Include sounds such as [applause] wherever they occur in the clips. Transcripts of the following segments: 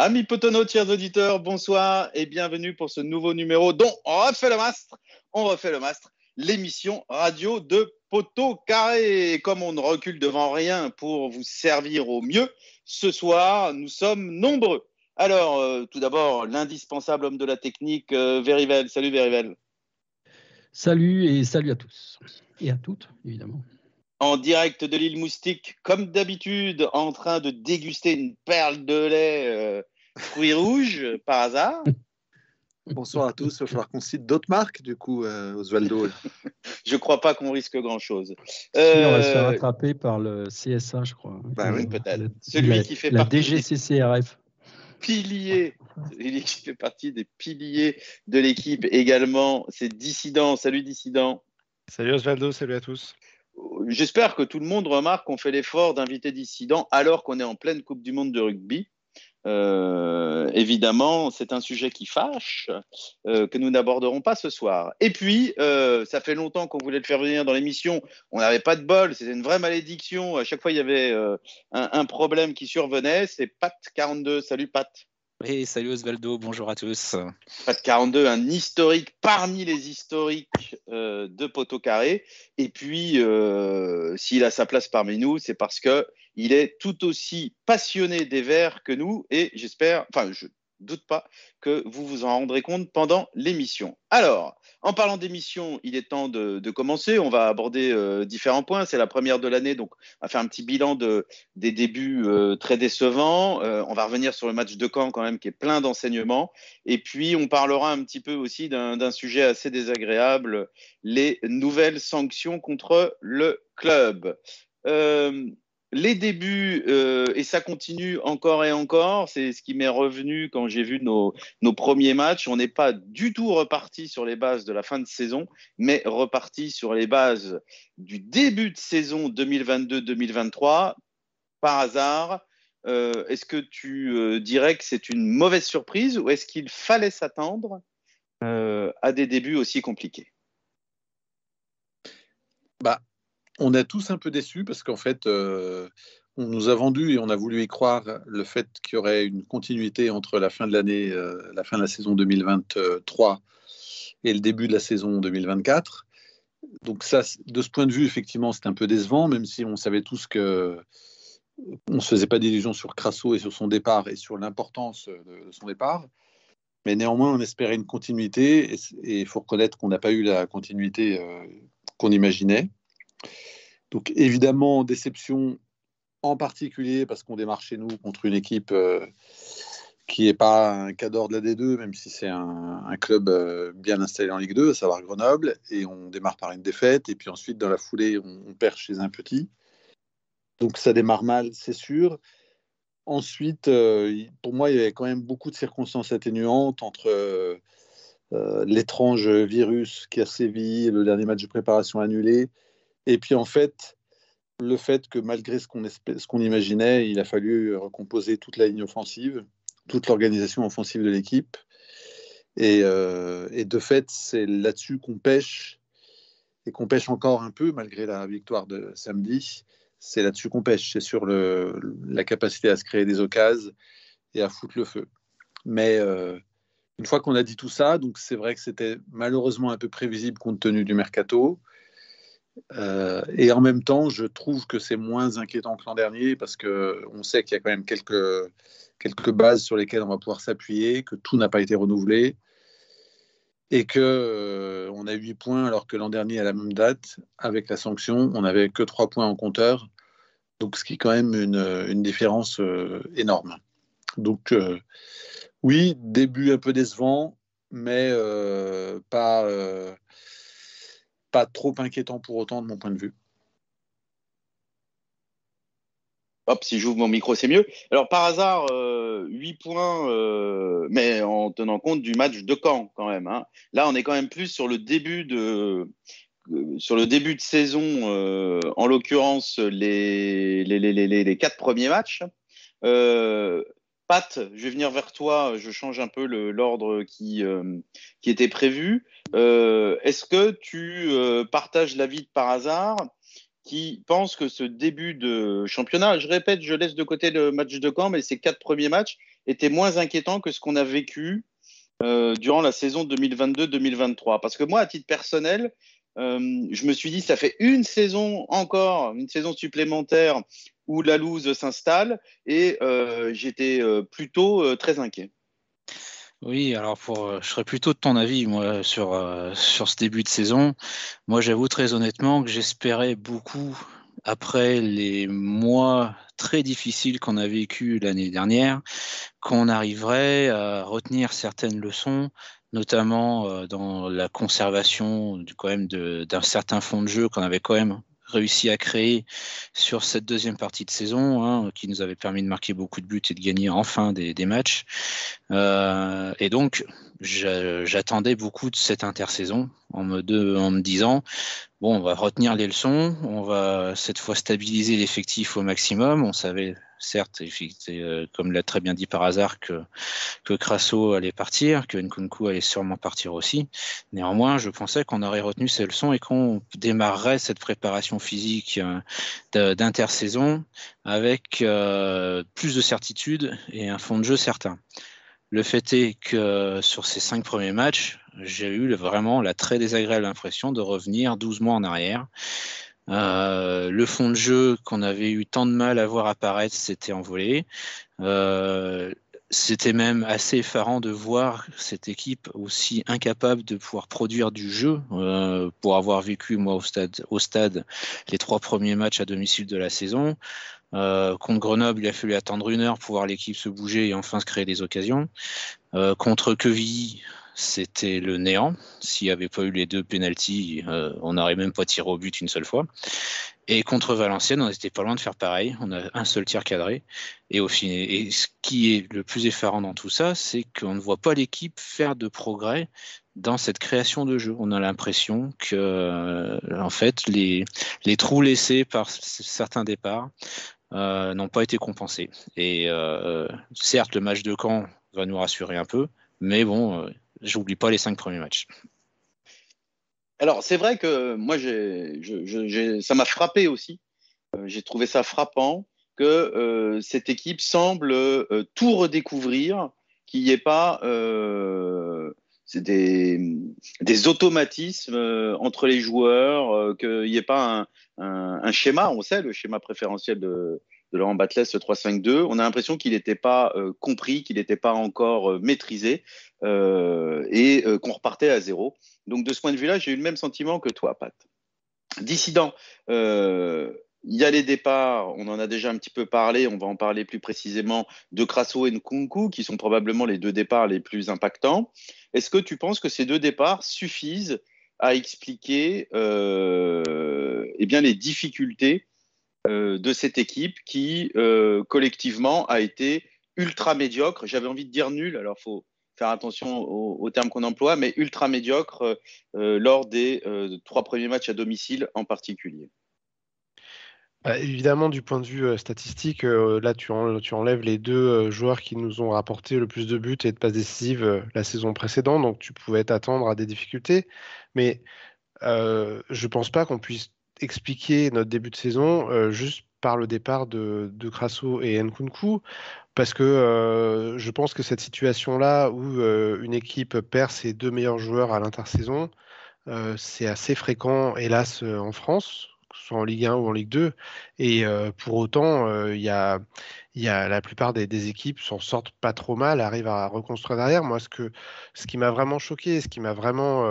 Amis potono, chers auditeurs, bonsoir et bienvenue pour ce nouveau numéro dont on refait le mastre. On refait le mastre, l'émission radio de Poteau Carré. comme on ne recule devant rien pour vous servir au mieux, ce soir, nous sommes nombreux. Alors, euh, tout d'abord, l'indispensable homme de la technique, euh, Verivel. Salut Verivel. Salut et salut à tous. Et à toutes, évidemment en direct de l'île Moustique, comme d'habitude, en train de déguster une perle de lait euh, fruits rouges [laughs] par hasard. Bonsoir à tous. Il va falloir qu'on cite d'autres marques, du coup, euh, Osvaldo. [laughs] je ne crois pas qu'on risque grand-chose. on va se faire euh, rattraper par le CSA, je crois. Bah oui, [laughs] peut-être. Celui qui fait la DGCCRF. Pilier, il fait partie des piliers de l'équipe également. C'est Dissident. Salut Dissident. Salut Osvaldo, salut à tous. J'espère que tout le monde remarque qu'on fait l'effort d'inviter dissidents alors qu'on est en pleine Coupe du Monde de rugby. Euh, évidemment, c'est un sujet qui fâche, euh, que nous n'aborderons pas ce soir. Et puis, euh, ça fait longtemps qu'on voulait le faire venir dans l'émission. On n'avait pas de bol, c'était une vraie malédiction. À chaque fois, il y avait un, un, problème qui survenait. C'est Pat42. Salut Pat. Salut Osvaldo, bonjour à tous. Pat 42, un historique parmi les historiques euh, de Poteau Carré. Et puis, euh, s'il a sa place parmi nous, c'est parce qu'il est tout aussi passionné des Verts que nous. Et j'espère, enfin, je doute pas que vous vous en rendrez compte pendant l'émission. Alors, en parlant d'émission, il est temps de, commencer. On va aborder euh, différents points. C'est la première de l'année, donc on va faire un petit bilan de, des débuts euh, très décevants. Euh, on va revenir sur le match de Caen quand même, qui est plein d'enseignements. Et puis, on parlera un petit peu aussi d'un sujet assez désagréable, les nouvelles sanctions contre le club les débuts, euh, et ça continue encore et encore, c'est ce qui m'est revenu quand j'ai vu nos, premiers matchs. On n'est pas du tout reparti sur les bases de la fin de saison, mais reparti sur les bases du début de saison 2022-2023. Par hasard, euh, est-ce que tu euh, dirais que c'est une mauvaise surprise ou est-ce qu'il fallait s'attendre à des débuts aussi compliqués? Bah, on est tous un peu déçus parce qu'en fait, euh, on nous a vendu et on a voulu y croire le fait qu'il y aurait une continuité entre la fin de l'année, euh, la fin de la saison 2023 et le début de la saison 2024. Donc ça, de ce point de vue, effectivement, c'est un peu décevant, même si on savait tous que on ne se faisait pas d'illusions sur Crasso et sur son départ et sur l'importance de, son départ. Mais néanmoins, on espérait une continuité et il faut reconnaître qu'on n'a pas eu la continuité euh, qu'on imaginait. Donc évidemment, déception en particulier parce qu'on démarre chez nous contre une équipe euh, qui n'est pas un cadre de la D2, même si c'est un, club euh, bien installé en Ligue 2, à savoir Grenoble, et on démarre par une défaite, et puis ensuite, dans la foulée, on, perd chez un petit. Donc ça démarre mal, c'est sûr. Ensuite, euh, pour moi, il y avait quand même beaucoup de circonstances atténuantes entre l'étrange virus qui a sévi, le dernier match de préparation annulé, et puis en fait, le fait que malgré ce qu'on imaginait, il a fallu recomposer toute la ligne offensive, toute l'organisation offensive de l'équipe. Et, euh, de fait, c'est là-dessus qu'on pêche, et qu'on pêche encore un peu malgré la victoire de samedi. C'est là-dessus qu'on pêche, c'est sur la capacité à se créer des occasions et à foutre le feu. Mais euh, une fois qu'on a dit tout ça, donc c'est vrai que c'était malheureusement un peu prévisible compte tenu du mercato. Euh, et en même temps, je trouve que c'est moins inquiétant que l'an dernier parce qu'on sait qu'il y a quand même quelques, quelques bases sur lesquelles on va pouvoir s'appuyer, que tout n'a pas été renouvelé et que euh, on a 8 points alors que l'an dernier à la même date, avec la sanction, on n'avait que 3 points en compteur. Donc ce qui est quand même une, une différence euh, énorme. Donc oui, début un peu décevant, mais pas pas trop inquiétant pour autant de mon point de vue. Hop, si j'ouvre mon micro, c'est mieux. Alors, par hasard, euh, 8 points, euh, mais en tenant compte du match de Caen, quand même. Hein. Là, on est quand même plus sur le début de, euh, sur le début de saison, euh, en l'occurrence, les, les, les, les, quatre premiers matchs. Pat, je vais venir vers toi. Je change un peu l'ordre qui, euh, qui était prévu. Euh, est-ce que tu euh, partages l'avis de par hasard qui pense que ce début de championnat, je répète, je laisse de côté le match de camp, mais ces quatre premiers matchs, était moins inquiétant que ce qu'on a vécu durant la saison 2022-2023 Parce que moi, à titre personnel, je me suis dit, ça fait une saison encore, une saison supplémentaire où la loose s'installe et j'étais plutôt très inquiet. Oui, alors je serais plutôt de ton avis, moi, sur, sur ce début de saison. Moi, j'avoue très honnêtement que j'espérais beaucoup après les mois très difficiles qu'on a vécu l'année dernière, qu'on arriverait à retenir certaines leçons, notamment euh, dans la conservation du, quand même d'un certain fond de jeu qu'on avait quand même réussi à créer sur cette deuxième partie de saison, hein, qui nous avait permis de marquer beaucoup de buts et de gagner enfin des, matchs. Euh, et donc, j'attendais beaucoup de cette intersaison en me, en me disant, bon, on va retenir les leçons, on va cette fois stabiliser l'effectif au maximum. On savait certes, euh, comme l'a très bien dit par hasard, que, que Crasso allait partir, que Nkunku allait sûrement partir aussi. Néanmoins, je pensais qu'on aurait retenu ces leçons et qu'on démarrerait cette préparation physique euh, d'intersaison avec euh, plus de certitude et un fond de jeu certain. Le fait est que sur ces cinq premiers matchs, j'ai eu vraiment la très désagréable impression de revenir 12 mois en arrière. Euh, le fond de jeu qu'on avait eu tant de mal à voir apparaître s'était envolé. Euh, c'était même assez effarant de voir cette équipe aussi incapable de pouvoir produire du jeu. Euh, pour avoir vécu, moi, au stade, au stade, les trois premiers matchs à domicile de la saison. contre Grenoble, il a fallu attendre une heure pour voir l'équipe se bouger et enfin se créer des occasions. contre Quevilly, c'était le néant. S'il n'y avait pas eu les deux pénalties, euh, on n'aurait même pas tiré au but une seule fois. Et contre Valenciennes, on n'était pas loin de faire pareil. On a un seul tir cadré. Et, au et ce qui est le plus effarant dans tout ça, c'est qu'on ne voit pas l'équipe faire de progrès dans cette création de jeu. On a l'impression que, euh, en fait, les, les trous laissés par certains départs euh, n'ont pas été compensés. Et certes, le match de Caen va nous rassurer un peu, mais bon, j'oublie pas les cinq premiers matchs. Alors, c'est vrai que moi, ça m'a frappé aussi. Euh, j'ai trouvé ça frappant que euh, cette équipe semble euh, tout redécouvrir, qu'il n'y ait pas des, des, automatismes entre les joueurs, qu'il n'y ait pas un, schéma. On sait le schéma préférentiel de, de Laurent Batles, ce 3-5-2. On a l'impression qu'il n'était pas compris, qu'il n'était pas encore maîtrisé. Euh, et euh, qu'on repartait à zéro. Donc de ce point de vue-là, j'ai eu le même sentiment que toi, Pat. Dissident, euh, il y a les départs, on en a déjà un petit peu parlé, on va en parler plus précisément de Crasso et Nkunku, qui sont probablement les deux départs les plus impactants. Est-ce que tu penses que ces deux départs suffisent à expliquer eh bien, les difficultés de cette équipe qui, collectivement, a été ultra médiocre J'avais envie de dire nul, alors faut, faire attention aux, termes qu'on emploie, mais ultra médiocre euh, euh, lors des euh, trois premiers matchs à domicile en particulier. Bah, évidemment, du point de vue statistique, là, tu, enlèves les deux joueurs qui nous ont rapporté le plus de buts et de passes décisives la saison précédente, donc tu pouvais t'attendre à des difficultés. Mais je ne pense pas qu'on puisse expliquer notre début de saison juste par le départ de, de Crasso et Nkunku parce que euh, je pense que cette situation-là où euh, une équipe perd ses deux meilleurs joueurs à l'intersaison, euh, c'est assez fréquent, hélas, en France, que ce soit en Ligue 1 ou en Ligue 2. Et pour autant, y a, y a, la plupart des, équipes s'en sortent pas trop mal, arrivent à reconstruire derrière. Moi, ce, que, ce qui m'a vraiment choqué, ce qui m'a vraiment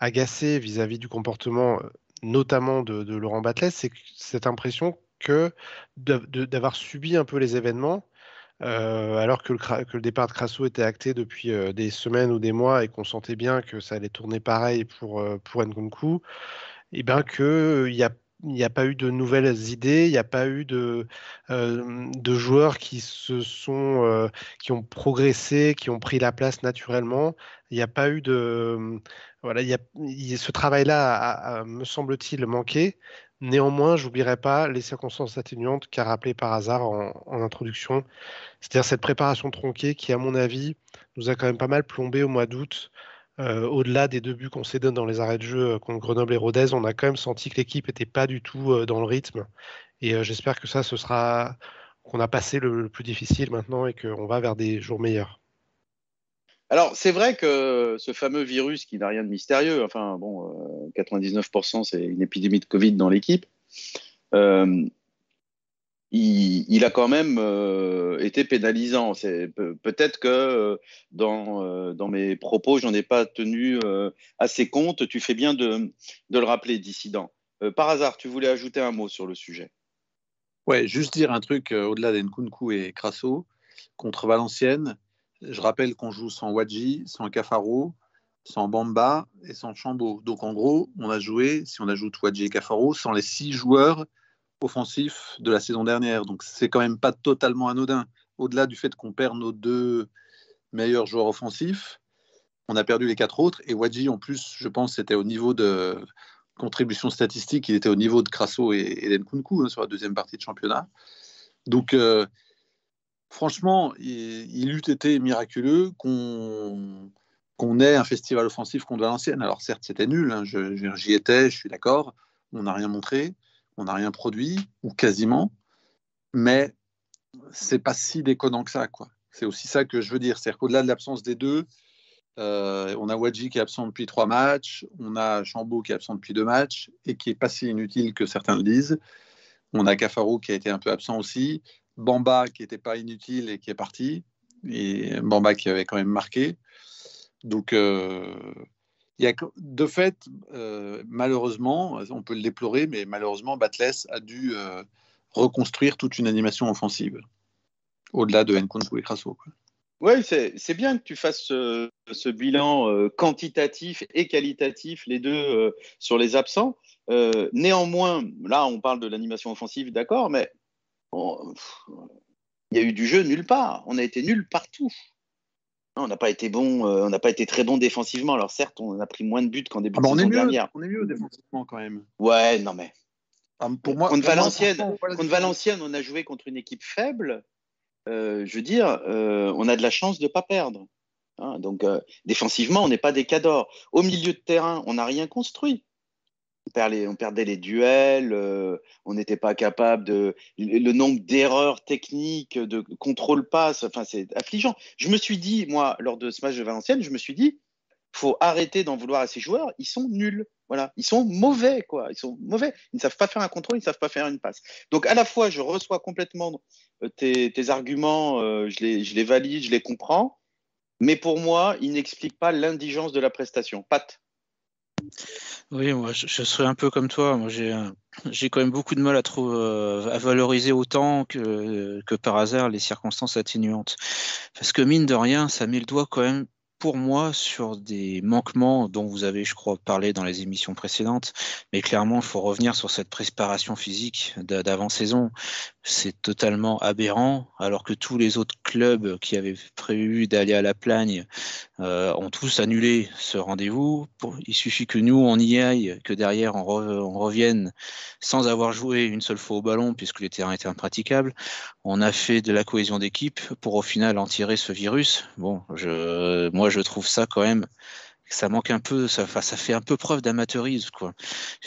agacé vis-à-vis du comportement notamment de, Laurent Batles, c'est cette impression que d'avoir subi un peu les événements, euh, alors que le, départ de Crasso était acté depuis euh, des semaines ou des mois et qu'on sentait bien que ça allait tourner pareil pour, euh, pour Nkunku, et eh bien qu'il n'y a, a pas eu de nouvelles idées, il n'y a pas eu de, de joueurs qui se sont qui ont progressé, qui ont pris la place naturellement. Il n'y a pas eu de voilà, il y a, ce travail-là, me semble-t-il, manqué. Néanmoins, j'oublierai pas les circonstances atténuantes qu'a rappelé par hasard en, introduction, c'est-à-dire cette préparation tronquée qui, à mon avis, nous a quand même pas mal plombé au mois d'août. Euh, au-delà des deux buts qu'on s'est donnés dans les arrêts de jeu euh, contre Grenoble et Rodez, on a quand même senti que l'équipe n'était pas du tout euh, dans le rythme. Et j'espère que ça, ce sera qu'on a passé le, plus difficile maintenant et qu'on va vers des jours meilleurs. Alors, c'est vrai que ce fameux virus qui n'a rien de mystérieux, enfin, bon, 99% euh, c'est une épidémie de Covid dans l'équipe, euh, il, a quand même euh, été pénalisant. peut-être que dans, mes propos, j'en ai pas tenu assez compte. Tu fais bien de, de le rappeler, dissident. par hasard, tu voulais ajouter un mot sur le sujet Ouais, juste dire un truc au-delà d'Enkunku et Crasso contre Valenciennes je rappelle qu'on joue sans Wadji, sans Cafaro, sans Bamba et sans Chambaud. Donc en gros, on a joué, si on ajoute Wadji et Cafaro, sans les six joueurs offensifs de la saison dernière. Donc c'est quand même pas totalement anodin. Au-delà du fait qu'on perd nos deux meilleurs joueurs offensifs, on a perdu les quatre autres. Et Wadji, en plus, je pense, c'était au niveau de contribution statistique, il était au niveau de Crasso et, et hein, sur la deuxième partie de championnat. Donc, euh, franchement, il, eût été miraculeux qu'on ait un festival offensif contre Valenciennes. Alors certes, c'était nul, hein, j'y étais, je suis d'accord, on n'a rien montré, on n'a rien produit, ou quasiment, mais c'est pas si déconnant que ça. quoi. C'est aussi ça que je veux dire, c'est-à-dire qu'au-delà de l'absence des deux, euh, on a Wadji qui est absent depuis trois matchs, on a Chambaud qui est absent depuis deux matchs et qui est pas si inutile que certains le disent. On a Cafaro qui a été un peu absent aussi. Bamba qui n'était pas inutile et qui est parti, et Bamba qui avait quand même marqué. Donc, euh, y a, de fait, euh, malheureusement, on peut le déplorer, mais malheureusement, Batles a dû euh, reconstruire toute une animation offensive, au-delà de Nkunku et Crasso. Oui, c'est bien que tu fasses ce, bilan quantitatif et qualitatif, les deux sur les absents. néanmoins, là, on parle de l'animation offensive, d'accord, mais il y a eu du jeu nulle part. On a été nul partout. on n'a pas été bon, euh, on n'a pas été très bon défensivement. Alors certes, on a pris moins de buts qu'en début ah de bah, saison dernière. On est mieux défensivement quand même. Ouais, non mais. Ah, pour moi, contre, Valenciennes, Valenciennes, on a joué contre une équipe faible. Euh, je veux dire, euh, on a de la chance de ne pas perdre. Hein, donc défensivement, on n'est pas des cadors. Au milieu de terrain, on n'a rien construit on, perdait les duels, euh, on n'était pas capable de. Le nombre d'erreurs techniques, de contrôle passe, enfin, c'est affligeant. Je me suis dit, moi, lors de ce match de Valenciennes, je me suis dit, faut arrêter d'en vouloir à ces joueurs, ils sont nuls. Voilà, ils sont mauvais, quoi. Ils sont mauvais. Ils ne savent pas faire un contrôle, ils ne savent pas faire une passe. Donc, à la fois, je reçois complètement euh, tes, arguments, euh, je, les, je les valide, je les comprends, mais pour moi, ils n'expliquent pas l'indigence de la prestation. Pat. Oui, moi je, serais un peu comme toi. Moi j'ai j'ai quand même beaucoup de mal à, euh, à valoriser autant que, que par hasard les circonstances atténuantes. Parce que mine de rien, ça met le doigt quand même pour moi sur des manquements dont vous avez, je crois, parlé dans les émissions précédentes. Mais clairement, il faut revenir sur cette préparation physique d'avant-saison. C'est totalement aberrant, alors que tous les autres clubs qui avaient prévu d'aller à la Plagne euh, ont tous annulé ce rendez-vous. Il suffit que nous, on y aille, que derrière, on, revienne sans avoir joué une seule fois au ballon, puisque les terrains étaient impraticables. On a fait de la cohésion d'équipe pour au final en tirer ce virus. Bon, je, moi, je trouve ça quand même, ça manque un peu, ça, ça fait un peu preuve d'amateurisme, quoi.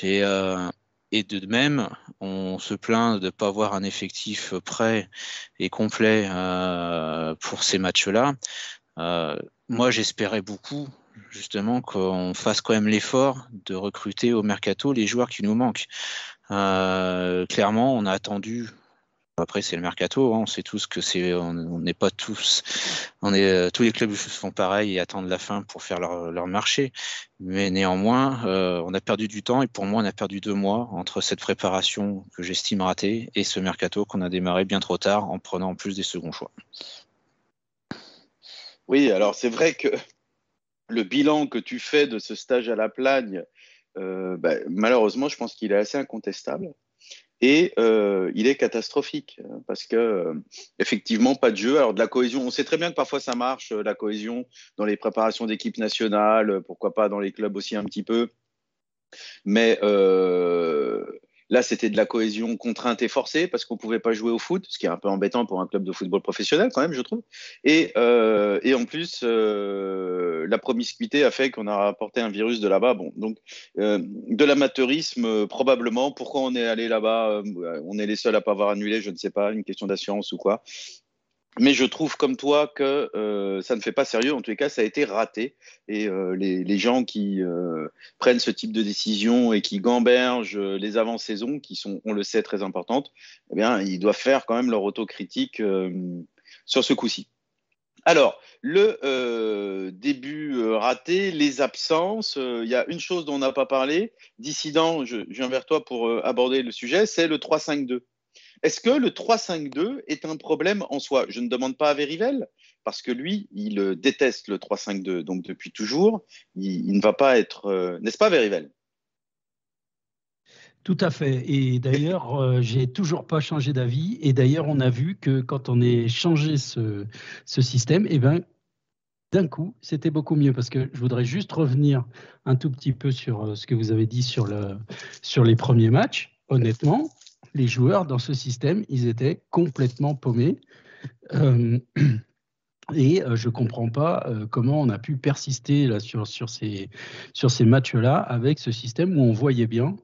Et, euh, et de même, on se plaint de ne pas avoir un effectif prêt et complet euh, pour ces matchs-là. Euh, moi, j'espérais beaucoup, justement, qu'on fasse quand même l'effort de recruter au mercato les joueurs qui nous manquent. clairement, on a attendu après, c'est le mercato. Hein. On sait tous que c'est, on n'est pas tous, euh, tous les clubs font pareil et attendent la fin pour faire leur, marché. Mais néanmoins, euh, on a perdu du temps et pour moi, on a perdu deux mois entre cette préparation que j'estime ratée et ce mercato qu'on a démarré bien trop tard en prenant en plus des seconds choix. Oui, alors c'est vrai que le bilan que tu fais de ce stage à la Plagne, euh, bah, malheureusement, je pense qu'il est assez incontestable et euh, il est catastrophique euh, parce que euh, effectivement pas de jeu. Alors de la cohésion, on sait très bien que parfois ça marche, la cohésion dans les préparations d'équipe nationale, pourquoi pas dans les clubs aussi un petit peu. Mais Là, c'était de la cohésion contrainte et forcée parce qu'on ne pouvait pas jouer au foot, ce qui est un peu embêtant pour un club de football professionnel quand même, je trouve. Et, euh, en plus, euh, la promiscuité a fait qu'on a rapporté un virus de là-bas. Bon, donc euh, de l'amateurisme probablement. Pourquoi on est allé là-bas On est les seuls à pas avoir annulé, je ne sais pas, une question d'assurance ou quoi. Mais je trouve comme toi que euh, ça ne fait pas sérieux. En tous les cas, ça a été raté. Et euh, les, les, gens qui euh, prennent ce type de décision et qui gambergent les avant-saisons, qui sont, on le sait, très importantes, eh bien, ils doivent faire quand même leur autocritique sur ce coup-ci. Alors, le début raté, les absences, il y a une chose dont on n'a pas parlé. Dissident, je, je, viens vers toi pour aborder le sujet, c'est le 3-5-2. Est-ce que le 3-5-2 est un problème en soi? Je ne demande pas à Verivel, parce que lui, il euh, déteste le 3-5-2. Donc depuis toujours, il, ne va pas être. Euh, n'est-ce pas, Verivel? Tout à fait. Et d'ailleurs, euh, j'ai toujours pas changé d'avis. Et d'ailleurs, on a vu que quand on a changé ce, système, eh ben, d'un coup, c'était beaucoup mieux. Parce que je voudrais juste revenir un tout petit peu sur ce que vous avez dit sur les premiers matchs. Honnêtement, les joueurs dans ce système, ils étaient complètement paumés. Euh, [clears throat] et euh, je ne comprends pas euh, comment on a pu persister là, sur, ces, sur ces matchs-là avec ce système où on voyait bien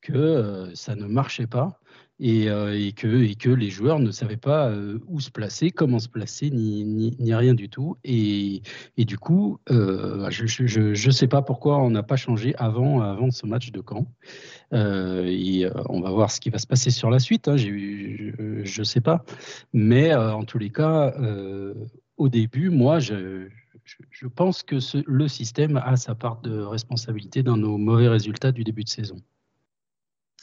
que ça ne marchait pas et, que, et, que, les joueurs ne savaient pas où se placer, comment se placer, ni, rien du tout. Et, du coup, je ne sais pas pourquoi on n'a pas changé avant, ce match de camp. Euh, et, euh, on va voir ce qui va se passer sur la suite. Hein, je ne sais pas. Mais euh, en tous les cas, au début, moi, je, pense que le système a sa part de responsabilité dans nos mauvais résultats du début de saison.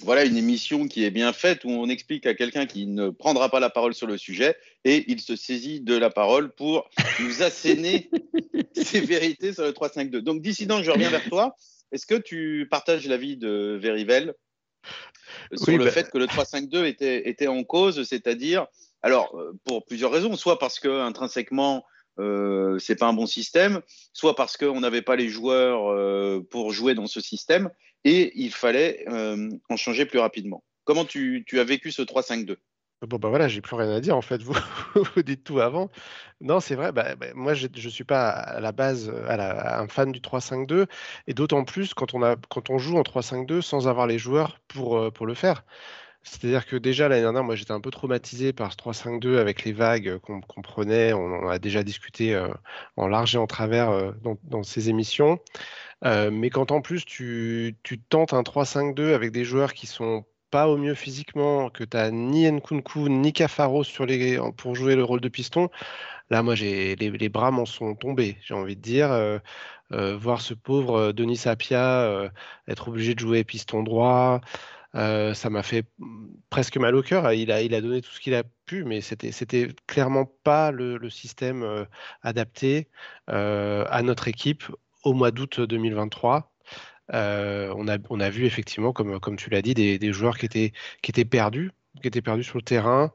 Voilà une émission qui est bien faite où on explique à quelqu'un qui ne prendra pas la parole sur le sujet et il se saisit de la parole pour nous asséner [laughs] ses vérités sur le 3-5-2. Donc, dissident, je reviens vers toi. Est-ce que tu partages l'avis de Verivel sur le bah fait que le 3-5-2 était, était, en cause, c'est-à-dire, alors, euh, pour plusieurs raisons, soit parce que intrinsèquement, euh, c'est pas un bon système, soit parce qu'on n'avait pas les joueurs euh, pour jouer dans ce système et il fallait euh, en changer plus rapidement. Comment tu, as vécu ce 3-5-2 Bon, bah voilà, j'ai plus rien à dire en fait. Vous, [laughs] dites tout avant. Non, c'est vrai. Bah, bah, moi, je ne suis pas à la base un fan du 3-5-2. Et d'autant plus quand on, joue en 3-5-2 sans avoir les joueurs pour le faire. C'est-à-dire que déjà l'année dernière, moi j'étais un peu traumatisé par ce 3-5-2 avec les vagues qu'on prenait. On a déjà discuté euh, en large et en travers euh, dans, ces émissions. mais quand en plus tu, tentes un 3-5-2 avec des joueurs qui sont pas au mieux physiquement, que tu as ni Nkunku ni Cafaro sur les, pour jouer le rôle de piston, là, moi, j'ai les, bras m'en sont tombés, j'ai envie de dire. Euh, euh, voir ce pauvre euh, Denis Sapia être obligé de jouer piston droit, ça m'a fait presque mal au cœur. Il a, il a donné tout ce qu'il a pu, mais c'était, c'était clairement pas le, système adapté à notre équipe au mois d'août 2023. Euh, on, a, on a vu effectivement, comme, comme tu l'as dit, des, des, joueurs qui étaient, qui étaient perdus, qui étaient perdus sur le terrain.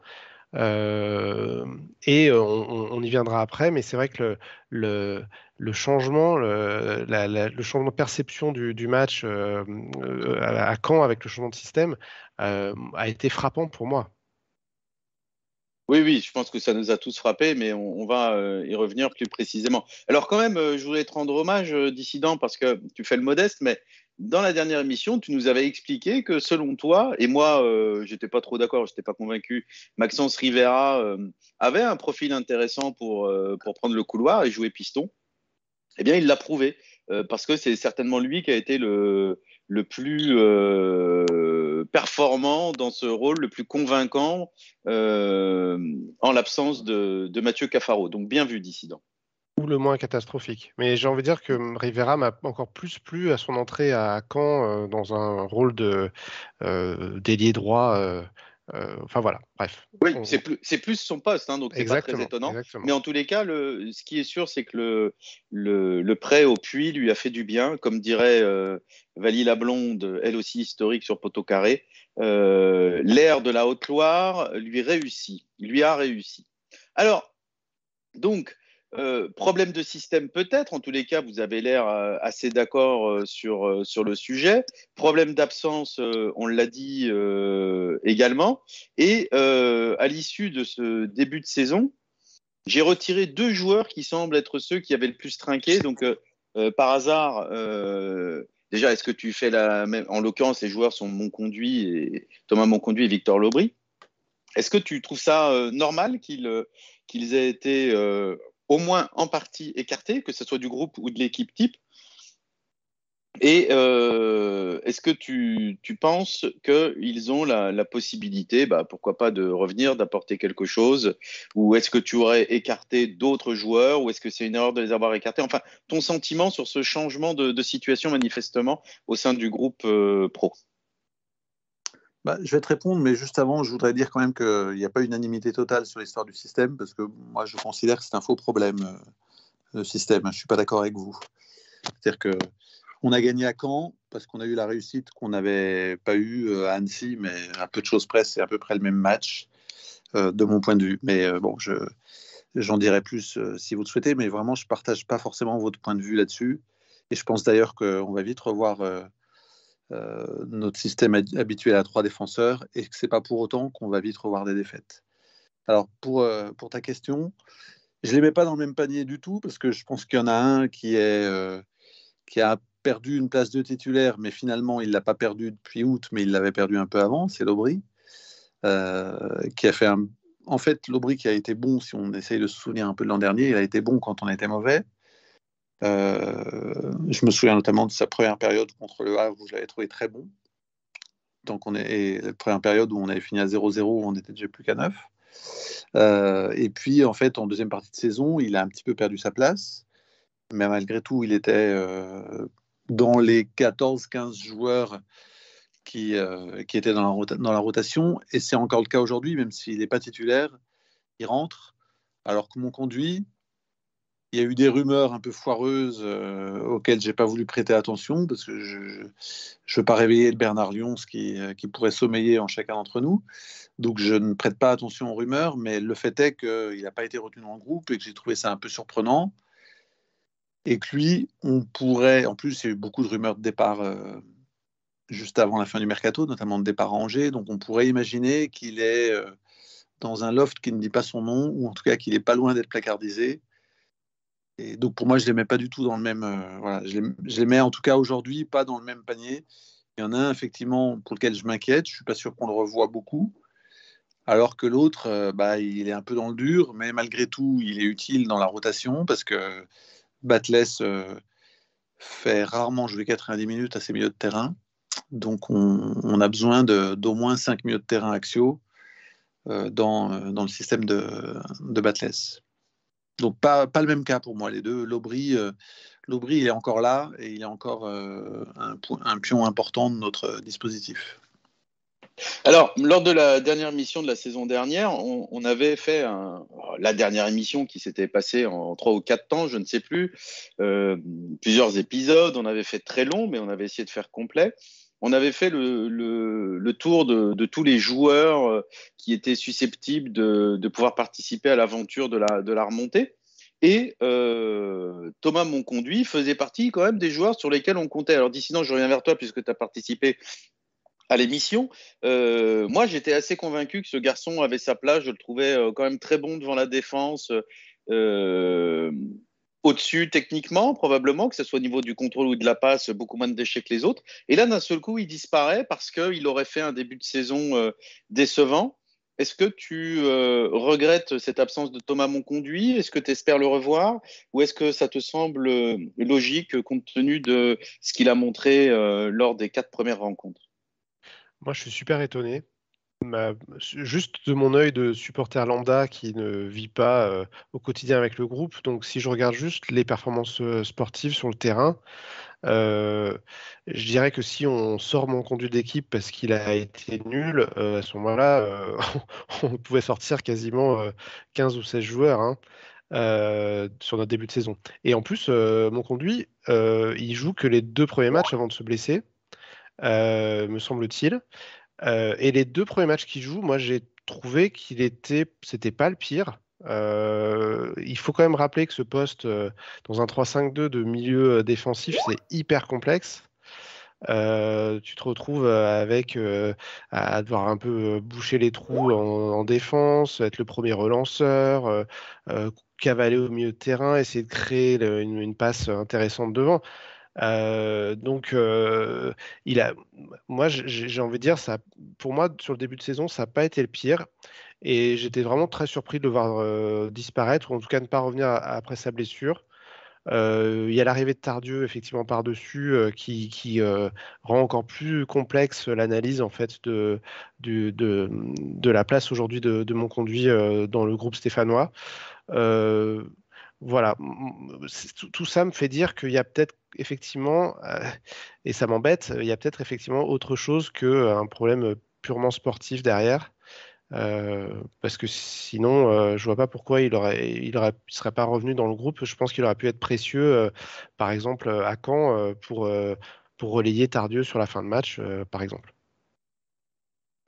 Euh, et on, y viendra après, mais c'est vrai que le, changement, le, changement de perception du, match euh, à Caen avec le changement de système a été frappant pour moi. Oui, oui, je pense que ça nous a tous frappés, mais on, va euh, y revenir plus précisément. Alors quand même, euh, je voulais te rendre hommage, euh, dissident, parce que tu fais le modeste, mais dans la dernière émission, tu nous avais expliqué que selon toi, et moi, j'étais pas trop d'accord, j'étais pas convaincu, Maxence Rivera avait un profil intéressant pour, pour prendre le couloir et jouer piston. Eh bien, il l'a prouvé, parce que c'est certainement lui qui a été le, le plus performant dans ce rôle, le plus convaincant euh, en l'absence de, Mathieu Cafaro. Donc bien vu, dissident. Ou le moins catastrophique. Mais j'ai envie de dire que Rivera m'a encore plus plu à son entrée à Caen euh, dans un rôle de euh, d'ailier droit euh, enfin voilà, bref. Oui, c'est plus, plus, son poste, hein, donc c'est pas très étonnant. Mais en tous les cas, le, ce qui est sûr, c'est que le, le, le, prêt au puits lui a fait du bien, comme dirait Valie la Blonde, elle aussi historique sur Poteau Carré. L'air de la Haute-Loire lui réussit, lui a réussi. Alors, donc, euh, problème de système peut-être, en tous les cas, vous avez l'air euh, assez d'accord euh, sur, sur le sujet. Problème d'absence, on l'a dit également. Et à l'issue de ce début de saison, j'ai retiré deux joueurs qui semblent être ceux qui avaient le plus trinqué. Donc, par hasard, déjà, est-ce que tu fais la même En l'occurrence, les joueurs sont Monconduit et Thomas Monconduit et Victor Lobry? Est-ce que tu trouves ça normal qu'ils qu'ils aient été au moins en partie écartés, que ce soit du groupe ou de l'équipe type. Et euh, est-ce que tu, penses qu'ils ont la, possibilité, bah, pourquoi pas, de revenir, d'apporter quelque chose? Ou est-ce que tu aurais écarté d'autres joueurs? Ou est-ce que c'est une erreur de les avoir écartés? Enfin, ton sentiment sur ce changement de, situation manifestement au sein du groupe euh, pro bah, je vais te répondre, mais juste avant, je voudrais dire quand même qu'il n'y a pas unanimité totale sur l'histoire du système, parce que moi, je considère que c'est un faux problème, euh, le système. Je ne suis pas d'accord avec vous. C'est-à-dire que on a gagné à Caen parce qu'on a eu la réussite qu'on n'avait pas eu euh, à Annecy, mais à peu de choses près, c'est à peu près le même match, euh, de mon point de vue. Mais bon, je, j'en dirai plus si vous le souhaitez, mais vraiment, je ne partage pas forcément votre point de vue là-dessus. Et je pense d'ailleurs qu'on va vite revoir notre système habituel à trois défenseurs et que c'est pas pour autant qu'on va vite revoir des défaites. Alors pour, euh, ta question, je les mets pas dans le même panier du tout parce que je pense qu'il y en a un qui euh, a perdu une place de titulaire, mais finalement il l'a pas perdu depuis août, mais il l'avait perdu un peu avant, c'est Lobry, qui a fait. En fait, Lobry qui a été bon, si on essaye de se souvenir un peu de l'an dernier, il a été bon quand on était mauvais. Euh, je me souviens notamment de sa première période contre le Havre où je l'avais trouvé très bon. Donc on est, la première période où on avait fini à 0-0, où on était déjà plus qu'à 9. Euh, et puis en fait, en deuxième partie de saison, il a un petit peu perdu sa place. Mais malgré tout, il était euh, dans les 14-15 joueurs qui, étaient dans la rotation. Et c'est encore le cas aujourd'hui, même s'il n'est pas titulaire, il rentre. Alors que mon conduit, il y a eu des rumeurs un peu foireuses euh, auxquelles j'ai pas voulu prêter attention parce que je ne veux pas réveiller le Bernard Lyons qui, euh, qui pourrait sommeiller en chacun d'entre nous. Donc je ne prête pas attention aux rumeurs, mais le fait est qu'il n'a pas été retenu dans le groupe et que j'ai trouvé ça un peu surprenant. Et que lui, on pourrait, en plus, il y a eu beaucoup de rumeurs de départ euh, juste avant la fin du mercato, notamment de départ à Angers. Donc on pourrait imaginer qu'il est dans un loft qui ne dit pas son nom, ou en tout cas qu'il n'est pas loin d'être placardisé donc pour moi, je ne les mets pas du tout dans le même. Euh, voilà, je les, mets en tout cas aujourd'hui pas dans le même panier. Il y en a un effectivement pour lequel je m'inquiète. Je suis pas sûr qu'on le revoie beaucoup. Alors que l'autre, euh, bah, il est un peu dans le dur, mais malgré tout, il est utile dans la rotation parce que Batless euh, fait rarement jouer 90 minutes à ses milieux de terrain. Donc on, a besoin d'au moins 5 milieux de terrain axiaux dans, dans, le système de, de Batless. Donc pas, le même cas pour moi, les deux. L'Aubry, euh, il est encore là et il est encore euh, un, pion important de notre dispositif. Alors, lors de la dernière mission de la saison dernière, on, avait fait la dernière émission qui s'était passée en trois ou quatre temps, je ne sais plus, euh, plusieurs épisodes. On avait fait très long, mais on avait essayé de faire complet. On avait fait le, tour de, tous les joueurs euh, qui étaient susceptibles de, pouvoir participer à l'aventure de la, remontée. Et euh, Thomas Monconduit faisait partie quand même des joueurs sur lesquels on comptait. Alors, non, je reviens vers toi puisque tu as participé à l'émission. Euh, moi, j'étais assez convaincu que ce garçon avait sa place. Je le trouvais quand même très bon devant la défense. Au-dessus techniquement, probablement, que ce soit au niveau du contrôle ou de la passe, beaucoup moins de déchets que les autres. Et là, d'un seul coup, il disparaît parce qu'il aurait fait un début de saison décevant. Est-ce que tu euh, regrettes cette absence de Thomas Monconduit? Est-ce que tu espères le revoir? Ou est-ce que ça te semble euh, logique compte tenu de ce qu'il a montré euh, lors des quatre premières rencontres? Moi, je suis super étonné. Juste de mon œil de supporter lambda qui ne vit pas au quotidien avec le groupe. Donc, si je regarde juste les performances sportives sur le terrain, euh, je dirais que si on sort mon conduit d'équipe parce qu'il a été nul, euh, à ce moment-là, euh, [laughs] on pouvait sortir quasiment 15 ou 16 joueurs hein, sur notre début de saison. Et en plus, mon conduit, il joue que les deux premiers matchs avant de se blesser, me semble-t-il. Et les deux premiers matchs qu'il joue, moi j'ai trouvé qu'il était, c'était pas le pire. il faut quand même rappeler que ce poste dans un 3-5-2 de milieu défensif, c'est hyper complexe. tu te retrouves avec à devoir un peu boucher les trous en, défense, être le premier relanceur, cavaler au milieu de terrain, essayer de créer une, passe intéressante devant. Donc, il a, moi, j'ai envie de dire, ça, pour moi, sur le début de saison, ça n'a pas été le pire. Et j'étais vraiment très surpris de le voir disparaître, ou en tout cas ne pas revenir après sa blessure. il y a l'arrivée de Tardieu, effectivement, par-dessus, qui, rend encore plus complexe l'analyse en fait de, de, la place aujourd'hui de, mon conduit dans le groupe stéphanois. Voilà, tout, ça me fait dire qu'il y a peut-être effectivement, et ça m'embête, il y a peut-être effectivement autre chose qu'un problème purement sportif derrière. Euh, parce que sinon, euh, je vois pas pourquoi il aurait, il serait pas revenu dans le groupe. Je pense qu'il aurait pu être précieux, euh, par exemple à Caen, pour pour relayer Tardieu sur la fin de match, par exemple.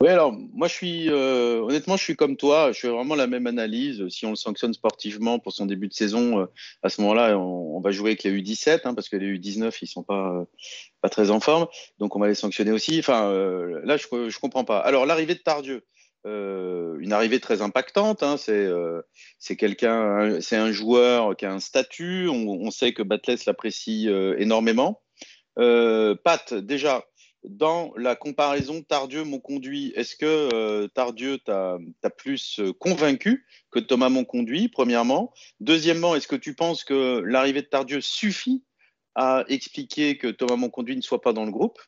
Oui, alors moi je suis honnêtement je suis comme toi, je fais vraiment la même analyse. Si on le sanctionne sportivement pour son début de saison, à ce moment-là, on, va jouer avec les U17 hein, parce que les U19 ils sont pas pas très en forme, donc on va les sanctionner aussi. Enfin là je je comprends pas. Alors l'arrivée de Tardieu, euh, une arrivée très impactante. Hein, euh, c'est quelqu'un, c'est un joueur qui a un statut. On, sait que Batles l'apprécie euh, énormément. Pat, déjà, dans la comparaison Tardieu Monconduit, est-ce que Tardieu t'a plus convaincu que Thomas Monconduit, premièrement? Deuxièmement, est-ce que tu penses que l'arrivée de Tardieu suffit à expliquer que Thomas Monconduit ne soit pas dans le groupe?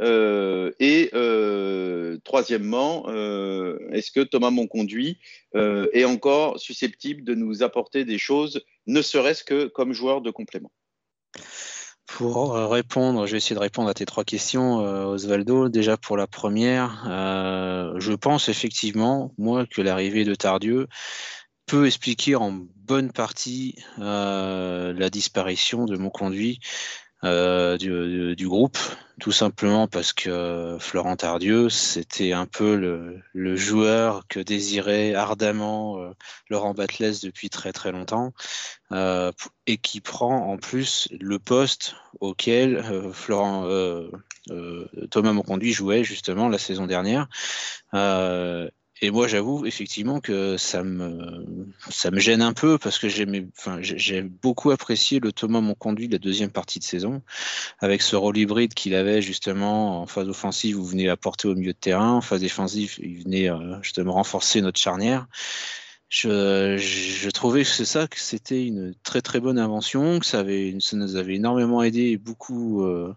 Euh, et euh, troisièmement, euh, est-ce que Thomas Monconduit est encore susceptible de nous apporter des choses, ne serait-ce que comme joueur de complément? Pour répondre, je vais essayer de répondre à tes trois questions, Osvaldo. Déjà pour la première, je pense effectivement, moi, que l'arrivée de Tardieu peut expliquer en bonne partie la disparition de mon conduit euh, du, groupe, tout simplement parce que Florent Tardieu, c'était un peu le, joueur que désirait ardemment euh, Laurent Batles depuis très très longtemps, euh, et qui prend en plus le poste auquel Florent Thomas Monconduit jouait justement la saison dernière. Et moi, j'avoue effectivement que ça me, ça me gêne un peu parce que enfin, j'ai beaucoup apprécié le Thomas mon conduit de la deuxième partie de saison. Avec ce rôle hybride qu'il avait justement en phase offensive, il venait apporter au milieu de terrain, en phase défensive, il venait euh, justement renforcer notre charnière je, je, trouvais que c'est ça, que c'était une très très bonne invention, que ça, avait, ça nous avait énormément aidé et beaucoup euh,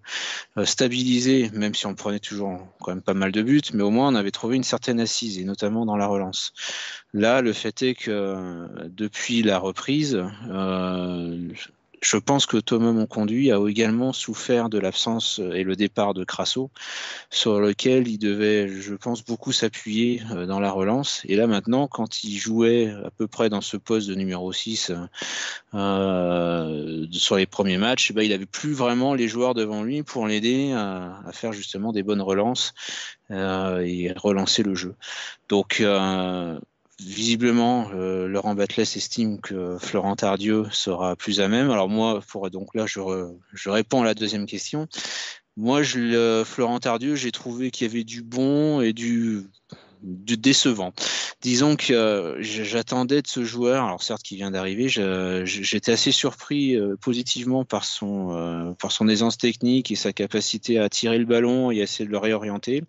stabilisé, même si on prenait toujours quand même pas mal de buts, mais au moins on avait trouvé une certaine assise, et notamment dans la relance. Là, le fait est que depuis la reprise, euh, je pense que Thomas Monconduit a également souffert de l'absence et le départ de Crasso, sur lequel il devait, je pense, beaucoup s'appuyer euh, dans la relance. Et là maintenant, quand il jouait à peu près dans ce poste de numéro 6 euh, sur les premiers matchs, bah, il n'avait plus vraiment les joueurs devant lui pour l'aider à, faire justement des bonnes relances euh, et relancer le jeu. Donc euh, visiblement, euh, Laurent Batles estime que Florent Tardieu sera plus à même. Alors moi, pour, donc là, je, je réponds à la deuxième question. Moi, je, Florent Tardieu, j'ai trouvé qu'il y avait du bon et du décevant. Disons que euh, j'attendais de ce joueur, alors certes qui vient d'arriver, j'étais assez surpris euh, positivement par son, euh, par son aisance technique et sa capacité à tirer le ballon et à essayer de le réorienter.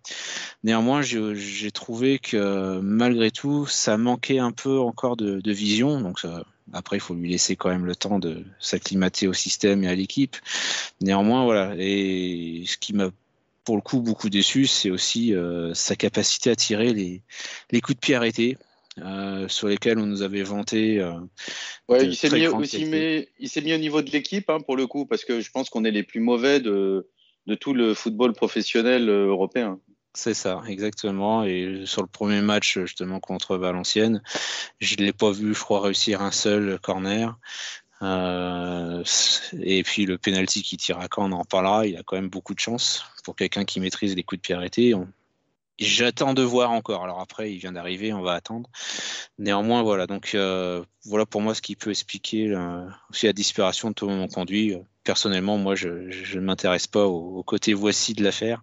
Néanmoins, j'ai trouvé que malgré tout, ça manquait un peu encore de, vision. Donc après, il faut lui laisser quand même le temps de s'acclimater au système et à l'équipe. Néanmoins, voilà. Et ce qui m'a pour le coup beaucoup déçu, c'est aussi euh, sa capacité à tirer les, les coups de pied arrêtés. Euh, sur lesquels on nous avait vanté. Euh, il s'est mis, mis, au niveau de l'équipe, hein, pour le coup, parce que je pense qu'on est les plus mauvais de, de tout le football professionnel européen. C'est ça, exactement. Et sur le premier match, justement, contre Valenciennes, je ne l'ai pas vu, je crois, réussir un seul corner. Euh, et puis le penalty qui tire quand on en parlera. Il a quand même beaucoup de chance pour quelqu'un qui maîtrise les coups de pied arrêtés. J'attends de voir encore. Alors après, il vient d'arriver, on va attendre. Néanmoins, voilà. Donc euh, voilà pour moi ce qui peut expliquer aussi la disparition de Thomas conduit. Personnellement, moi, je ne m'intéresse pas au, côté voici de l'affaire.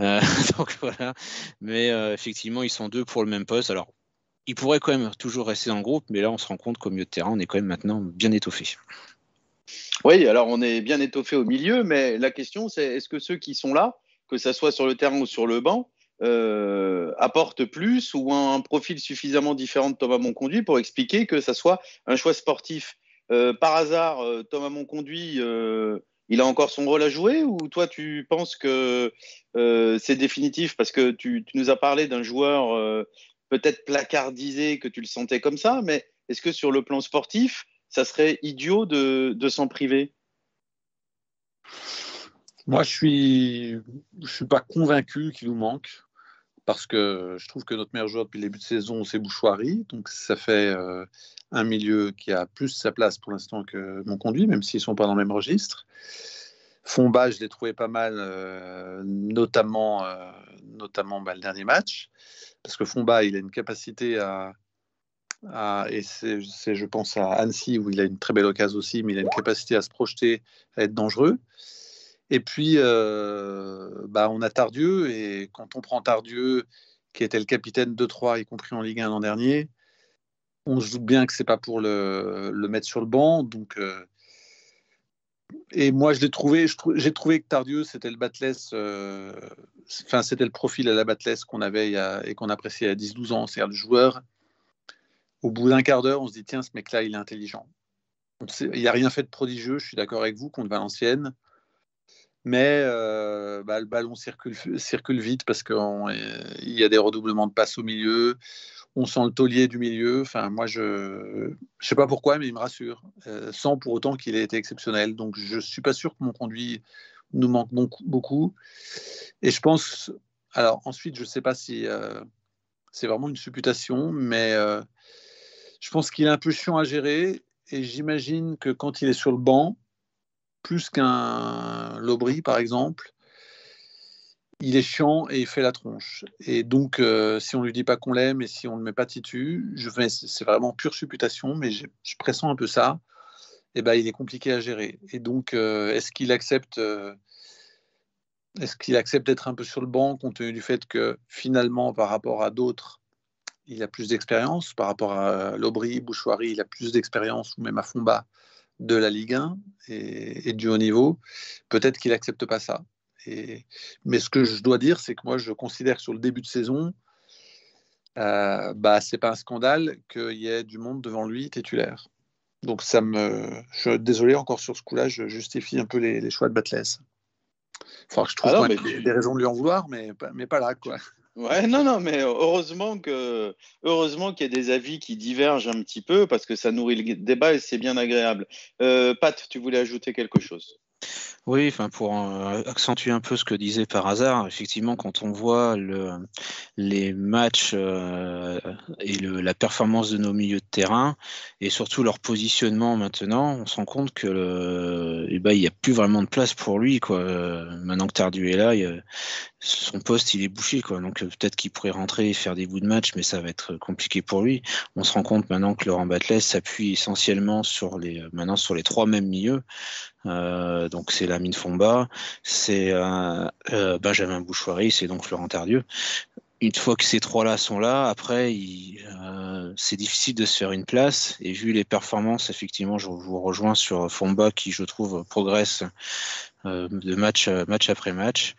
Euh, [laughs] donc voilà. Mais effectivement, ils sont deux pour le même poste. Alors, ils pourraient quand même toujours rester dans le groupe, mais là, on se rend compte qu'au milieu de terrain, on est quand même maintenant bien étoffé. Oui, alors on est bien étoffé au milieu, mais la question, c'est est-ce que ceux qui sont là, que ce soit sur le terrain ou sur le banc, euh, apporte plus ou un, profil suffisamment différent de Thomas Monconduit pour expliquer que ça soit un choix sportif? Euh, par hasard, euh, Thomas Monconduit, il a encore son rôle à jouer ou toi tu penses que c'est définitif parce que tu, nous as parlé d'un joueur peut-être placardisé que tu le sentais comme ça, mais est-ce que sur le plan sportif, ça serait idiot de, s'en priver? Moi, je suis, je suis pas convaincu qu'il nous manque parce que je trouve que notre meilleur joueur depuis le début de saison, c'est Bouchoirie. Donc, ça fait euh, un milieu qui a plus sa place pour l'instant que mon conduit, même s'ils ne sont pas dans le même registre. Fomba, je l'ai trouvé pas mal, euh, notamment, euh, notamment bah, le dernier match, parce que Fomba, il a une capacité à. et c'est, je pense, à Annecy, où il a une très belle occasion aussi, mais il a une capacité à se projeter, à être dangereux. Et puis, euh, bah, on a Tardieu, et quand on prend Tardieu, qui était le capitaine de 3, y compris en Ligue 1 l'an dernier, on se doute bien que c'est pas pour le, mettre sur le banc. Donc, et moi, je l'ai trouvé, j'ai trouvé que Tardieu, c'était le Batless, euh, c'était le profil à la Batless qu'on avait et qu'on appréciait à 10-12 ans, c'est-à-dire le joueur. Au bout d'un quart d'heure, on se dit tiens, ce mec-là, il est intelligent. Il n'y a rien fait de prodigieux, je suis d'accord avec vous, contre Valenciennes mais euh, bah, le ballon circule, circule vite parce qu'il y a des redoublements de passes au milieu. On sent le taulier du milieu. Enfin, moi, je ne sais pas pourquoi, mais il me rassure, euh, sans pour autant qu'il ait été exceptionnel. Donc, je ne suis pas sûr que mon conduit nous manque beaucoup. Et je pense. Alors, ensuite, je ne sais pas si euh, c'est vraiment une supputation, mais je pense qu'il est un peu à gérer. Et j'imagine que quand il est sur le banc, plus qu'un Lobry, par exemple, il est chiant et il fait la tronche. Et donc, euh, si on ne lui dit pas qu'on l'aime et si on ne le met pas titu, je c'est vraiment pure supputation, mais je, pressens un peu ça. Et eh ben, il est compliqué à gérer. Et donc, euh, est-ce qu'il accepte, euh, est-ce qu'il accepte d'être un peu sur le banc compte tenu du fait que finalement, par rapport à d'autres, il a plus d'expérience. Par rapport à Lobry, Bouchoirie, il a plus d'expérience, ou même à Fomba, de la Ligue 1 et, du haut niveau, peut-être qu'il n'accepte pas ça. Et, mais ce que je dois dire, c'est que moi, je considère que sur le début de saison, euh, bah, c'est pas un scandale qu'il y ait du monde devant lui titulaire. Donc ça me, je désolé encore sur ce coup-là, je justifie un peu les, choix de Batless. Enfin, je trouve qu'il y a des raisons de lui en vouloir, mais, mais pas là, quoi. Ouais, non, non, mais heureusement que heureusement qu'il y a des avis qui divergent un petit peu parce que ça nourrit le débat et c'est bien agréable. Euh, Pat, tu voulais ajouter quelque chose? Oui, pour euh, accentuer un peu ce que disait par hasard, effectivement, quand on voit le, les matchs euh, et la performance de nos milieux de terrain et surtout leur positionnement maintenant, on se rend compte que eh ben, il n'y a plus vraiment de place pour lui. Quoi. maintenant que Tardu est là, son poste il est bouché. Quoi. Donc peut-être qu'il pourrait rentrer et faire des bouts de match, mais ça va être compliqué pour lui. On se rend compte maintenant que Laurent Batles s'appuie essentiellement sur les trois mêmes milieux. Euh, donc c'est Lamine Fomba, c'est euh, euh, Benjamin Bouchoirie, c'est donc Florent Tardieu. Une fois que ces trois-là sont là, après, c'est difficile de se faire une place. Et vu les performances, effectivement, je vous rejoins sur Fomba qui, je trouve, progresse de match, match après match.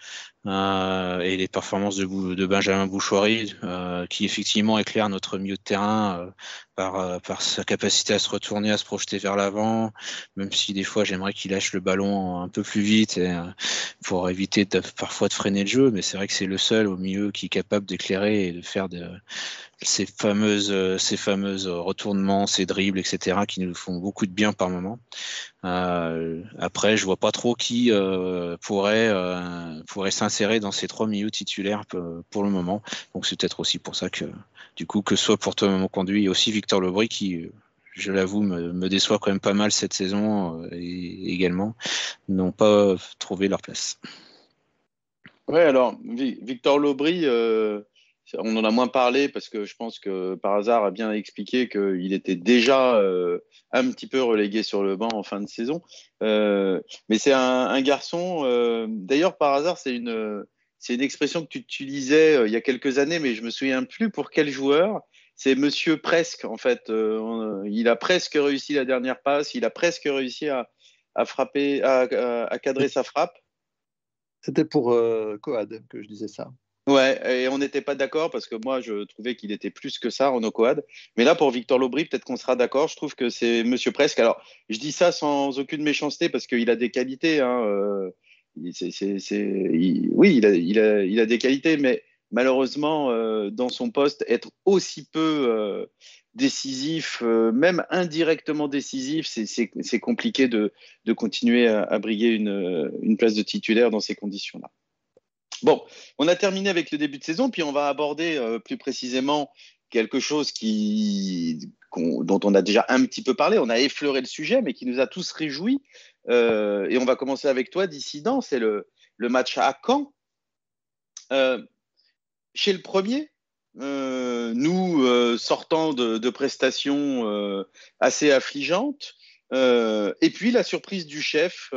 Euh, et les performances de, Benjamin Bouchoirie, euh, qui effectivement éclaire notre milieu de terrain euh, par, sa capacité à se retourner, à se projeter vers l'avant, même si des fois j'aimerais qu'il lâche le ballon un peu plus vite pour éviter parfois de freiner le jeu, mais c'est vrai que c'est le seul au milieu qui est capable d'éclairer et de faire ces fameuses, ces fameuses retournements, ces dribbles, etc., qui nous font beaucoup de bien par moment. Après, je vois pas trop qui pourrait, pourrait dans ces trois milieux titulaires pour le moment. Donc c'est peut-être aussi pour ça que, du coup, que soit pour Thomas Conduit et aussi Victor Lebris qui, je l'avoue, me, déçoit quand même pas mal cette saison et également, n'ont pas trouvé leur place. Ouais, alors Victor Lobry, on en a moins parlé parce que je pense que par hasard a bien expliqué qu'il était déjà euh, un petit peu relégué sur le banc en fin de saison. Euh, mais c'est un, garçon, euh, d'ailleurs par hasard, c'est une, c'est une expression que tu utilisais il y a quelques années, mais je me souviens plus pour quel joueur. C'est Monsieur presque en fait. il a presque réussi la dernière passe, il a presque réussi à, frapper, à, cadrer sa frappe. C'était pour Coad que je disais ça. Ouais, et on n'était pas d'accord parce que moi, je trouvais qu'il était plus que ça en Ocoad. Mais là, pour Victor Lobry, peut-être qu'on sera d'accord. Je trouve que c'est Monsieur Presque. Alors, je dis ça sans aucune méchanceté parce qu'il a des qualités. Hein, euh, oui, il a, il, a, il a, des qualités, mais malheureusement, euh, dans son poste, être aussi peu euh, décisif, même indirectement décisif, c'est compliqué de, continuer à, à briguer une, une place de titulaire dans ces conditions-là. Bon, on a terminé avec le début de saison, puis on va aborder euh, plus précisément quelque chose dont on a déjà un petit peu parlé. On a effleuré le sujet, mais qui nous a tous réjouis. Euh, et on va commencer avec toi, Dissident. C'est le, match à Caen. Euh, chez le premier, nous sortant de, prestations assez affligeantes, et puis la surprise du chef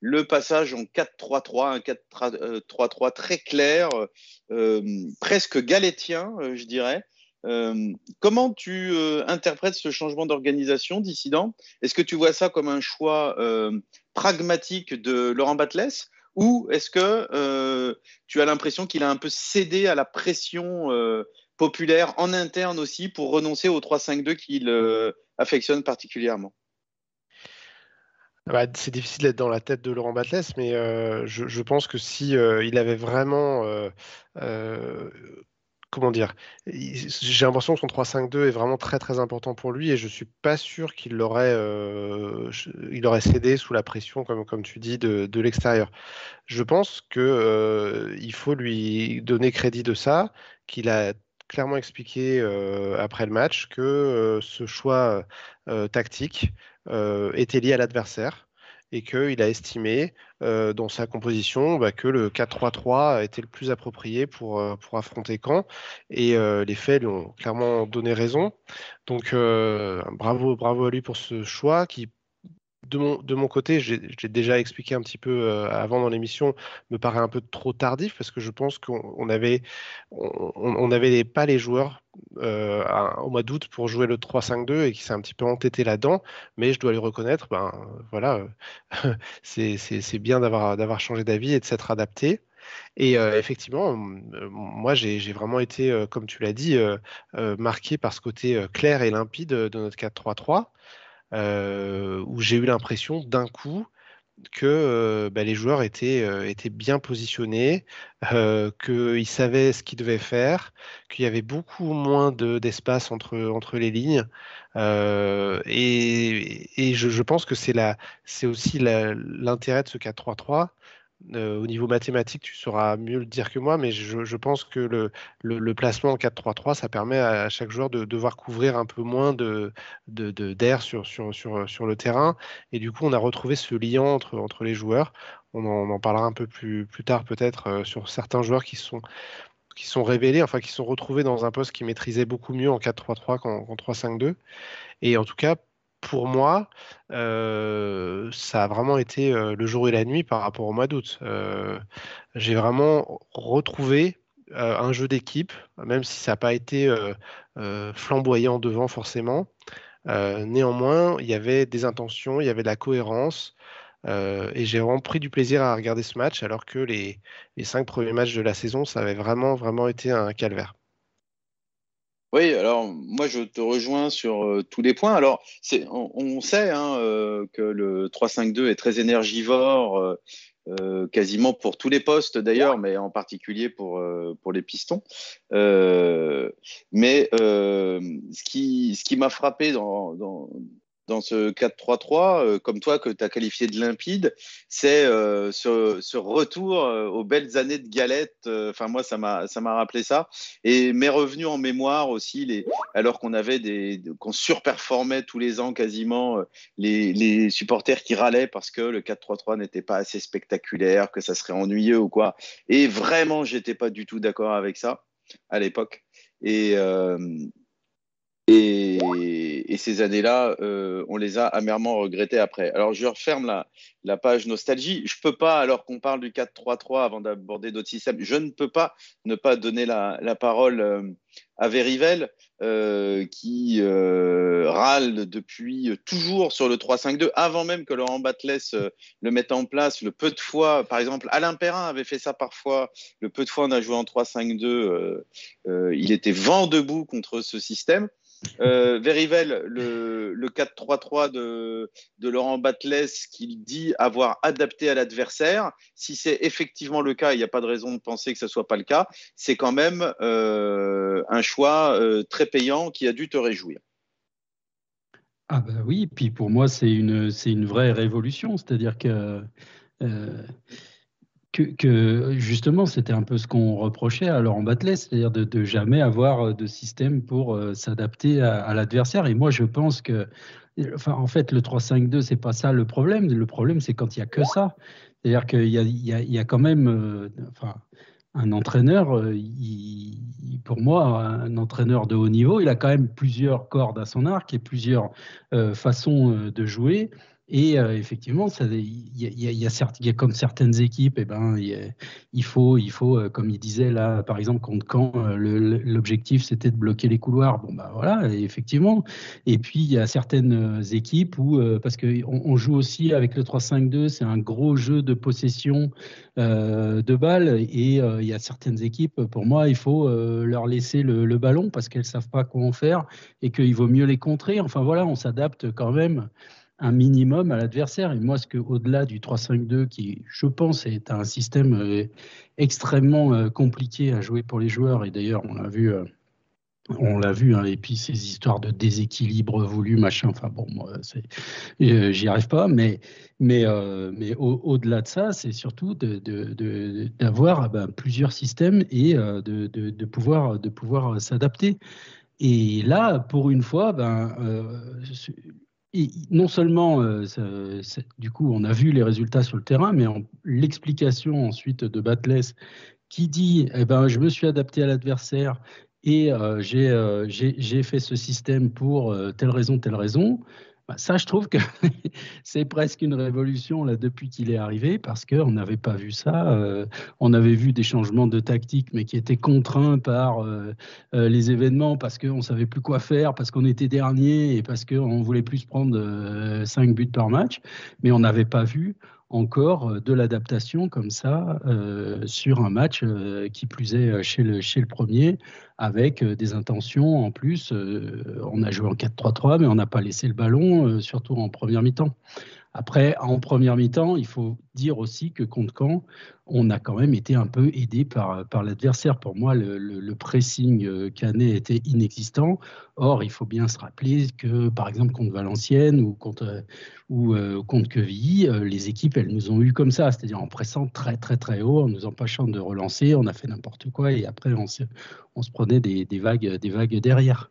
le passage en 4-3-3, un 4-3-3 très clair, euh, presque galétien, euh, je dirais. Euh, comment tu interprètes ce changement d'organisation, dissident? Est-ce que tu vois ça comme un choix pragmatique de Laurent Batles? Ou est-ce que tu as l'impression qu'il a un peu cédé à la pression populaire en interne aussi pour renoncer au 3-5-2 qu'il affectionne particulièrement? Bah, c'est difficile d'être dans la tête de Laurent Batles, mais euh, je, pense que si euh, il avait vraiment, euh, comment dire, j'ai l'impression que son 3-5-2 est vraiment très très important pour lui et je suis pas sûr qu'il l'aurait, il aurait cédé sous la pression, comme, comme tu dis, de, de l'extérieur. Je pense que il faut lui donner crédit de ça, qu'il a clairement expliqué après le match que ce choix tactique était lié à l'adversaire et qu'il a estimé dans sa composition bah, que le 4-3-3 était le plus approprié pour, pour affronter Caen. Et les faits lui ont clairement donné raison. Donc bravo, bravo à lui pour ce choix qui de mon, de mon côté, j'ai déjà expliqué un petit peu euh, avant dans l'émission, me paraît un peu trop tardif parce que je pense qu'on avait, on, pas les joueurs euh, au mois d'août pour jouer le 3-5-2 et qui s'est un petit peu entêté là-dedans. Mais je dois lui reconnaître, ben voilà, [laughs] c'est bien d'avoir changé d'avis et de s'être adapté. Et euh, effectivement, moi, j'ai vraiment été, comme tu l'as dit, marqué par ce côté clair et limpide de notre 4-3-3. Euh, où j'ai eu l'impression d'un coup que euh, bah, les joueurs étaient, euh, étaient bien positionnés, qu'ils savaient ce qu'ils devaient faire, qu'il y avait beaucoup moins d'espace entre, entre les lignes. et, je, je, pense que c'est aussi l'intérêt de ce 4-3-3, au niveau mathématique, tu sauras mieux le dire que moi, mais je, pense que le, placement en 4-3-3, ça permet à, chaque joueur de devoir couvrir un peu moins d'air de, de, sur, sur, sur, sur, le terrain. Et du coup, on a retrouvé ce lien entre, entre les joueurs. On en, parlera un peu plus, plus tard peut-être sur certains joueurs qui sont, qui sont révélés, enfin qui sont retrouvés dans un poste qui maîtrisait beaucoup mieux en 4-3-3 qu'en 3-5-2. Et en tout cas, pour moi, euh, ça a vraiment été euh, le jour et la nuit par rapport au mois d'août. Euh, j'ai vraiment retrouvé un jeu d'équipe, même si ça n'a pas été flamboyant devant forcément. néanmoins, il y avait des intentions, il y avait de la cohérence. et j'ai vraiment pris du plaisir à regarder ce match, alors que les, les cinq premiers matchs de la saison, ça avait vraiment, vraiment été un calvaire. Oui, alors moi je te rejoins sur euh, tous les points. Alors on, on, sait hein, euh, que le 3-5-2 est très énergivore, euh, quasiment pour tous les postes d'ailleurs, mais en particulier pour, pour les pistons. mais ce qui, ce qui m'a frappé dans, dans, dans ce 4-3-3, euh, comme toi que tu as qualifié de limpide, c'est euh, ce, retour euh, aux belles années de Galette. Enfin, moi, ça m'a rappelé ça. Et m'est revenu en mémoire aussi, alors qu'on avait des, qu'on surperformait tous les ans quasiment les, les, supporters qui râlaient parce que le 4-3-3 n'était pas assez spectaculaire, que ça serait ennuyeux ou quoi. Et vraiment, j'étais pas du tout d'accord avec ça. à l'époque. Et, et, ces années-là, euh, on les a amèrement regrettées après. Alors, je referme la, page nostalgie. Je ne peux pas, alors qu'on parle du 4-3-3 avant d'aborder d'autres systèmes, je ne peux pas ne pas donner la, la parole euh, à Verivel, euh, qui râle depuis toujours sur le 3-5-2, avant même que Laurent Batles le mette en place. Le peu de fois, par exemple, Alain Perrin avait fait ça parfois. Le peu de fois on a joué en 3-5-2, il était vent debout contre ce système. Euh, Verivel, le, le 4-3-3 de, Laurent Batles, qu'il dit avoir adapté à l'adversaire, si c'est effectivement le cas, il n'y a pas de raison de penser que ce ne soit pas le cas, c'est quand même euh, un choix euh, très payant qui a dû te réjouir. Ah bah oui, puis pour moi c'est une, c'est une vraie révolution, c'est-à-dire que euh, que, justement, c'était un peu ce qu'on reprochait à Laurent Battelet, c'est-à-dire de, de, jamais avoir de système pour euh, s'adapter à, l'adversaire. Et moi, je pense que, enfin, en fait, le 3-5-2, c'est pas ça le problème. Le problème, c'est quand il y a que ça. C'est-à-dire qu'il y, y, y a, quand même, enfin, un entraîneur, il, pour moi, un entraîneur de haut niveau, il a quand même plusieurs cordes à son arc et plusieurs façons de jouer. Et euh, effectivement, il y, a comme certaines équipes, eh ben, il faut, il faut, euh, comme il disait là, par exemple contre Caen, euh, l'objectif c'était de bloquer les couloirs. Bon bah voilà, effectivement. Et puis il y a certaines équipes où, parce qu'on on joue aussi avec le 3-5-2, c'est un gros jeu de possession de balles, et il y a certaines équipes, pour moi, il faut leur laisser le, le ballon parce qu'elles savent pas comment faire et qu'il vaut mieux les contrer. Enfin voilà, on s'adapte quand même un minimum à l'adversaire. Et moi, ce que au-delà du 3-5-2, qui, je pense, est un système euh, extrêmement euh, compliqué à jouer pour les joueurs, et d'ailleurs, on l'a vu. Euh, on l'a vu, hein, et puis ces histoires de déséquilibre voulu, machin, enfin bon, moi, j'y arrive pas, mais, mais, mais au-delà de ça, c'est surtout d'avoir de, ben, plusieurs systèmes et de, pouvoir, de pouvoir s'adapter. Et là, pour une fois, ben, non seulement, euh, du coup, on a vu les résultats sur le terrain, mais l'explication ensuite de Batles qui dit eh ben, Je me suis adapté à l'adversaire et euh, euh, j'ai fait ce système pour telle raison, telle raison. Bah, ça, je trouve que [laughs] c'est presque une révolution là depuis qu'il est arrivé parce qu'on n'avait pas vu ça. Euh, on avait vu des changements de tactique, mais qui étaient contraints par euh, euh, les événements parce qu'on ne savait plus quoi faire, parce qu'on était dernier et parce qu'on voulait plus prendre 5 buts par match. Mais on n'avait pas vu encore euh, de l'adaptation comme ça euh, sur un match euh, qui plus est chez le, chez le premier, avec des intentions en plus. on a joué en 4-3-3, mais on n'a pas laissé le ballon, surtout en première mi-temps. Après, en première mi-temps, il faut dire aussi que contre Caen, on a quand même été un peu aidé par, par l'adversaire. Pour moi, le, pressing euh, canet était inexistant. Or, il faut bien se rappeler que, par exemple, contre Valenciennes ou contre, ou, euh, contre Quevilly, euh, les équipes, elles nous ont eu comme ça, c'est-à-dire en pressant très, très, très haut, en nous empêchant de relancer. On a fait n'importe quoi et après, on se, on se prenait des, des, vagues, des vagues derrière.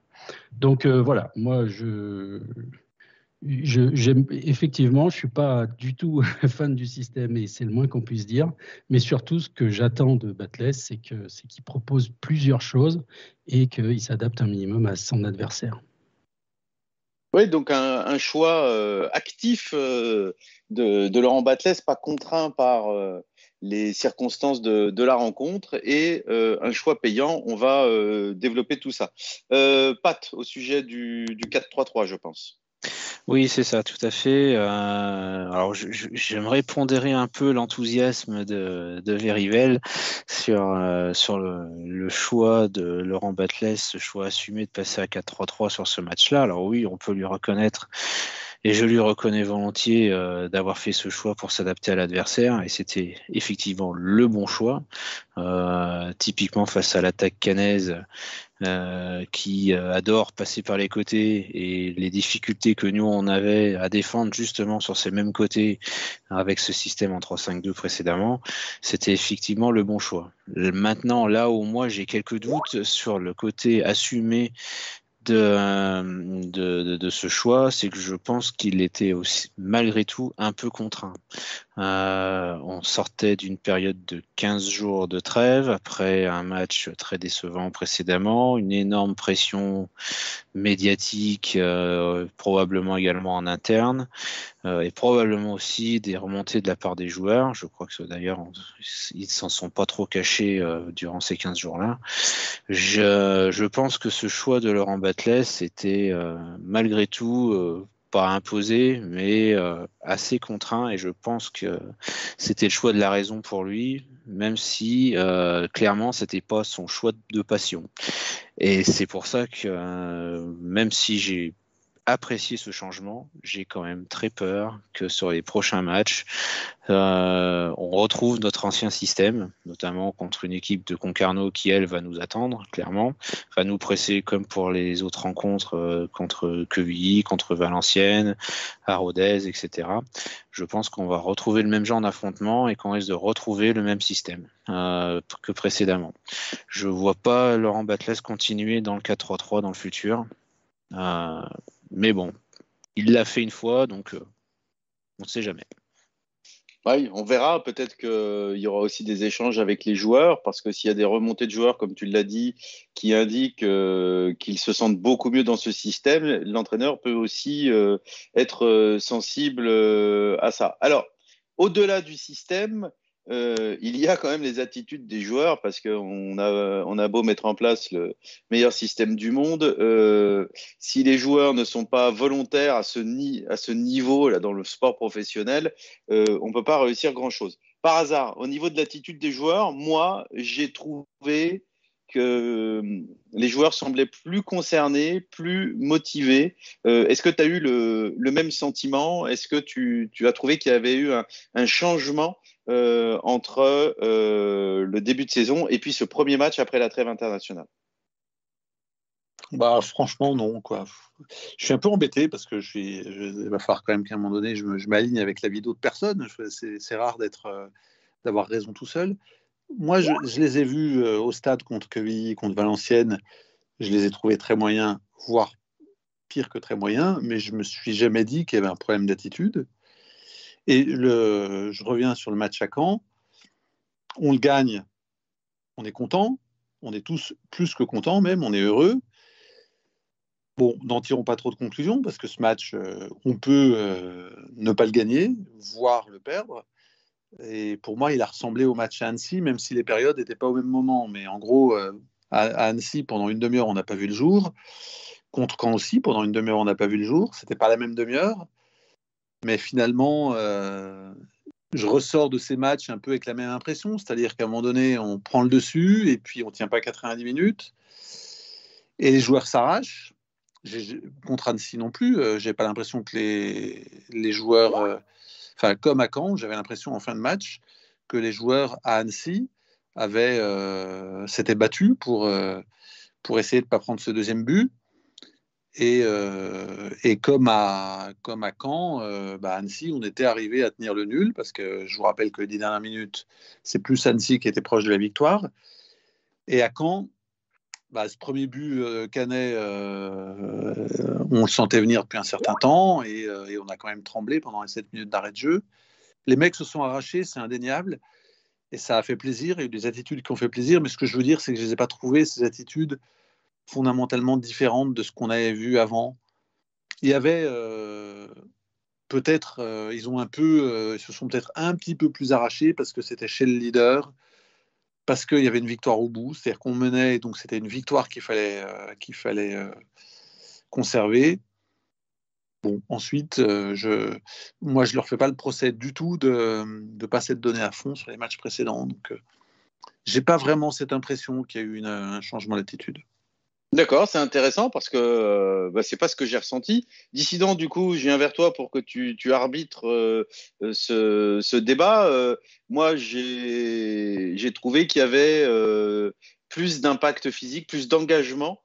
Donc, voilà, moi, je effectivement, je ne suis pas du tout [laughs] fan du système et c'est le moins qu'on puisse dire. Mais surtout, ce que j'attends de Batless, c'est qu'il propose plusieurs choses et qu'il s'adapte un minimum à son adversaire. Oui, donc un, choix euh, actif euh, de, Laurent Batless, pas contraint par euh, les circonstances de, la rencontre et un choix payant. On va développer tout ça. Pat, au sujet du 4-3-3, je pense. Oui, c'est ça, tout à fait. Euh, alors, j'aimerais pondérer un peu l'enthousiasme de, de Verivel sur, euh, sur le, choix de Laurent Batles, ce choix assumé de passer à 4-3-3 sur ce match-là. Alors oui, on peut lui reconnaître et je lui reconnais volontiers euh, d'avoir fait ce choix pour s'adapter à l'adversaire, et c'était effectivement le bon choix. Euh, typiquement face à l'attaque canaise, euh, qui adore passer par les côtés, et les difficultés que nous on avait à défendre justement sur ces mêmes côtés avec ce système en 3-5-2 précédemment, c'était effectivement le bon choix. Maintenant, là où moi j'ai quelques doutes sur le côté assumé de, de, ce choix, c'est que je pense qu'il était aussi, malgré tout un peu contraint. Euh, on sortait d'une période de 15 jours de trêve après un match très décevant précédemment, une énorme pression médiatique, euh, probablement également en interne, euh, et probablement aussi des remontées de la part des joueurs. Je crois que d'ailleurs, ils s'en sont pas trop cachés durant ces 15 jours-là. Je, je, pense que ce choix de Laurent Batles était malgré tout imposé, mais euh, assez contraint. Et je pense que c'était le choix de la raison pour lui, même si euh, clairement c'était pas son choix de passion. Et c'est pour ça que euh, même si j'ai apprécier ce changement. J'ai quand même très peur que sur les prochains matchs, euh, on retrouve notre ancien système, notamment contre une équipe de Concarneau qui, elle, va nous attendre, clairement, va nous presser comme pour les autres rencontres euh, contre Quevilly, contre Valenciennes, Rodez, etc. Je pense qu'on va retrouver le même genre d'affrontement et qu'on risque de retrouver le même système euh, que précédemment. Je vois pas Laurent Batles continuer dans le 4-3-3 dans le futur. Euh, mais bon, il l'a fait une fois, donc euh, on ne sait jamais. Oui, on verra. Peut-être qu'il y aura aussi des échanges avec les joueurs, parce que s'il y a des remontées de joueurs, comme tu l'as dit, qui indiquent euh, qu'ils se sentent beaucoup mieux dans ce système, l'entraîneur peut aussi être sensible à ça. Alors, au-delà du système, euh, il y a quand même les attitudes des joueurs parce qu'on a, beau mettre en place le meilleur système du monde, euh, si les joueurs ne sont pas volontaires à ce, niveau là dans le sport professionnel, euh, on ne peut pas réussir grand-chose. Par hasard, au niveau de l'attitude des joueurs, moi, j'ai trouvé que les joueurs semblaient plus concernés, plus motivés. Est-ce que tu as eu le, même sentiment? Est-ce que tu, as trouvé qu'il y avait eu un changement euh, entre euh, le début de saison et puis ce premier match après la trêve internationale bah, franchement, non. Quoi. Je suis un peu embêté parce que je suis, va falloir quand même qu'à un moment donné, je, m'aligne avec la vie d'autres personnes. C'est rare d'être, euh, d'avoir raison tout seul. Moi, je, les ai vus au stade contre Quevilly, contre Valenciennes. Je les ai trouvés très moyens, voire pire que très moyens, mais je me suis jamais dit qu'il y avait un problème d'attitude. Et je reviens sur le match à Caen. On le gagne, on est content, on est tous plus que contents même, on est heureux. Bon, n'en tirons pas trop de conclusions parce que ce match, euh, on peut euh, ne pas le gagner, voire le perdre. Et pour moi, il a ressemblé au match à Annecy, même si les périodes n'étaient pas au même moment. Mais en gros, euh, à, Annecy, pendant une demi-heure, on n'a pas vu le jour. Contre Caen aussi, pendant une demi-heure, on n'a pas vu le jour. C'était pas la même demi-heure. Mais finalement, euh, je ressors de ces matchs un peu avec la même impression, c'est-à-dire qu'à un moment donné, on prend le dessus et puis on ne tient pas 90 minutes et les joueurs s'arrachent. Contre Annecy non plus, euh, j'ai pas l'impression que les, joueurs, euh, enfin comme à Caen, j'avais l'impression en fin de match que les joueurs à Annecy avaient s'étaient battus pour pour essayer de ne pas prendre ce deuxième but. Et, euh, et, comme, à, comme à Caen, euh, bah Annecy, on était arrivé à tenir le nul, parce que je vous rappelle que les dix dernières minutes, c'est plus Annecy qui était proche de la victoire. Et à Caen, bah, ce premier but euh, canet, euh, on le sentait venir depuis un certain temps, et, et, on a quand même tremblé pendant les sept minutes d'arrêt de jeu. Les mecs se sont arrachés, c'est indéniable, et ça a fait plaisir. Eu des attitudes qui ont fait plaisir, mais ce que je veux dire, c'est que je ne les ai pas trouvées, ces attitudes fondamentalement différente de ce qu'on avait vu avant. Il y avait euh, peut-être, euh, ils ont un peu, euh, ils se sont peut-être un petit peu plus arrachés parce que c'était chez le leader, parce qu'il y avait une victoire au bout, c'est-à-dire qu'on menait, donc c'était une victoire qu'il fallait, qu'il fallait conserver. Bon, ensuite, je, moi, je leur fais pas le procès du tout de ne pas s'être donné à fond sur les matchs précédents. Donc, j'ai pas vraiment cette impression qu'il y a eu un changement d'attitude. D'accord, c'est intéressant parce que euh, bah, c'est pas ce que j'ai ressenti. Dissident, du coup, je viens vers toi pour que tu, tu arbitres euh, euh, ce, ce, débat. moi, j'ai trouvé qu'il y avait plus d'impact physique, plus d'engagement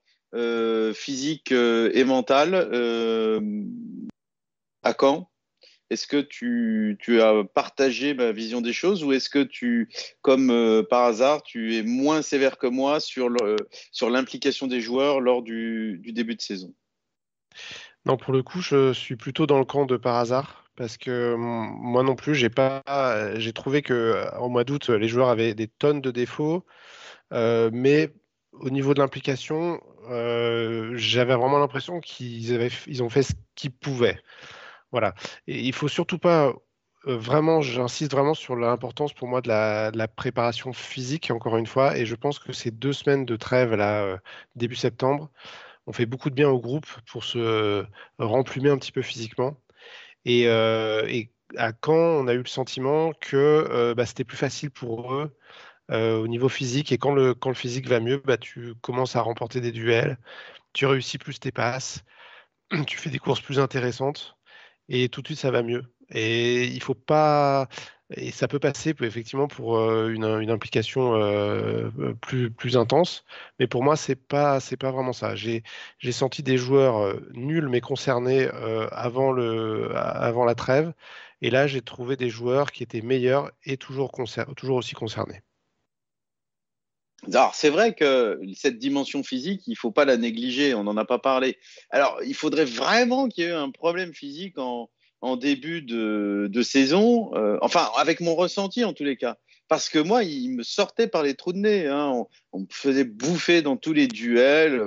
physique et mental à Caen est-ce que tu, as partagé ma vision des choses ou est-ce que tu, comme euh, par hasard, tu es moins sévère que moi sur l'implication des joueurs lors du, début de saison? Non, pour le coup, je suis plutôt dans le camp de par hasard parce que moi non plus, j'ai pas, j'ai trouvé que en mois d'août, les joueurs avaient des tonnes de défauts, mais au niveau de l'implication, j'avais vraiment l'impression qu'ils ils ont fait ce qu'ils pouvaient. Voilà. Et il faut surtout pas vraiment, j'insiste vraiment sur l'importance pour moi de la, préparation physique, encore une fois, et je pense que ces deux semaines de trêve, là, début septembre, ont fait beaucoup de bien au groupe pour se remplumer un petit peu physiquement. Et, à Caen, on a eu le sentiment que bah, c'était plus facile pour eux au niveau physique, et quand le, quand physique va mieux, bah, tu commences à remporter des duels, tu réussis plus tes passes, [clears throat] tu fais des courses plus intéressantes, et tout de suite ça va mieux. Et il faut pas. Et ça peut passer effectivement pour une, implication plus, plus intense, mais pour moi, c'est pas pas vraiment ça. J'ai senti des joueurs nuls mais concernés avant, le, avant la trêve, et là, j'ai trouvé des joueurs qui étaient meilleurs et toujours, toujours aussi concernés. Alors, c'est vrai que cette dimension physique, il ne faut pas la négliger, on n'en a pas parlé. Alors, il faudrait vraiment qu'il y ait un problème physique en, début de, saison, euh, enfin avec mon ressenti en tous les cas, parce que moi, il me sortait par les trous de nez, hein. on, me faisait bouffer dans tous les duels.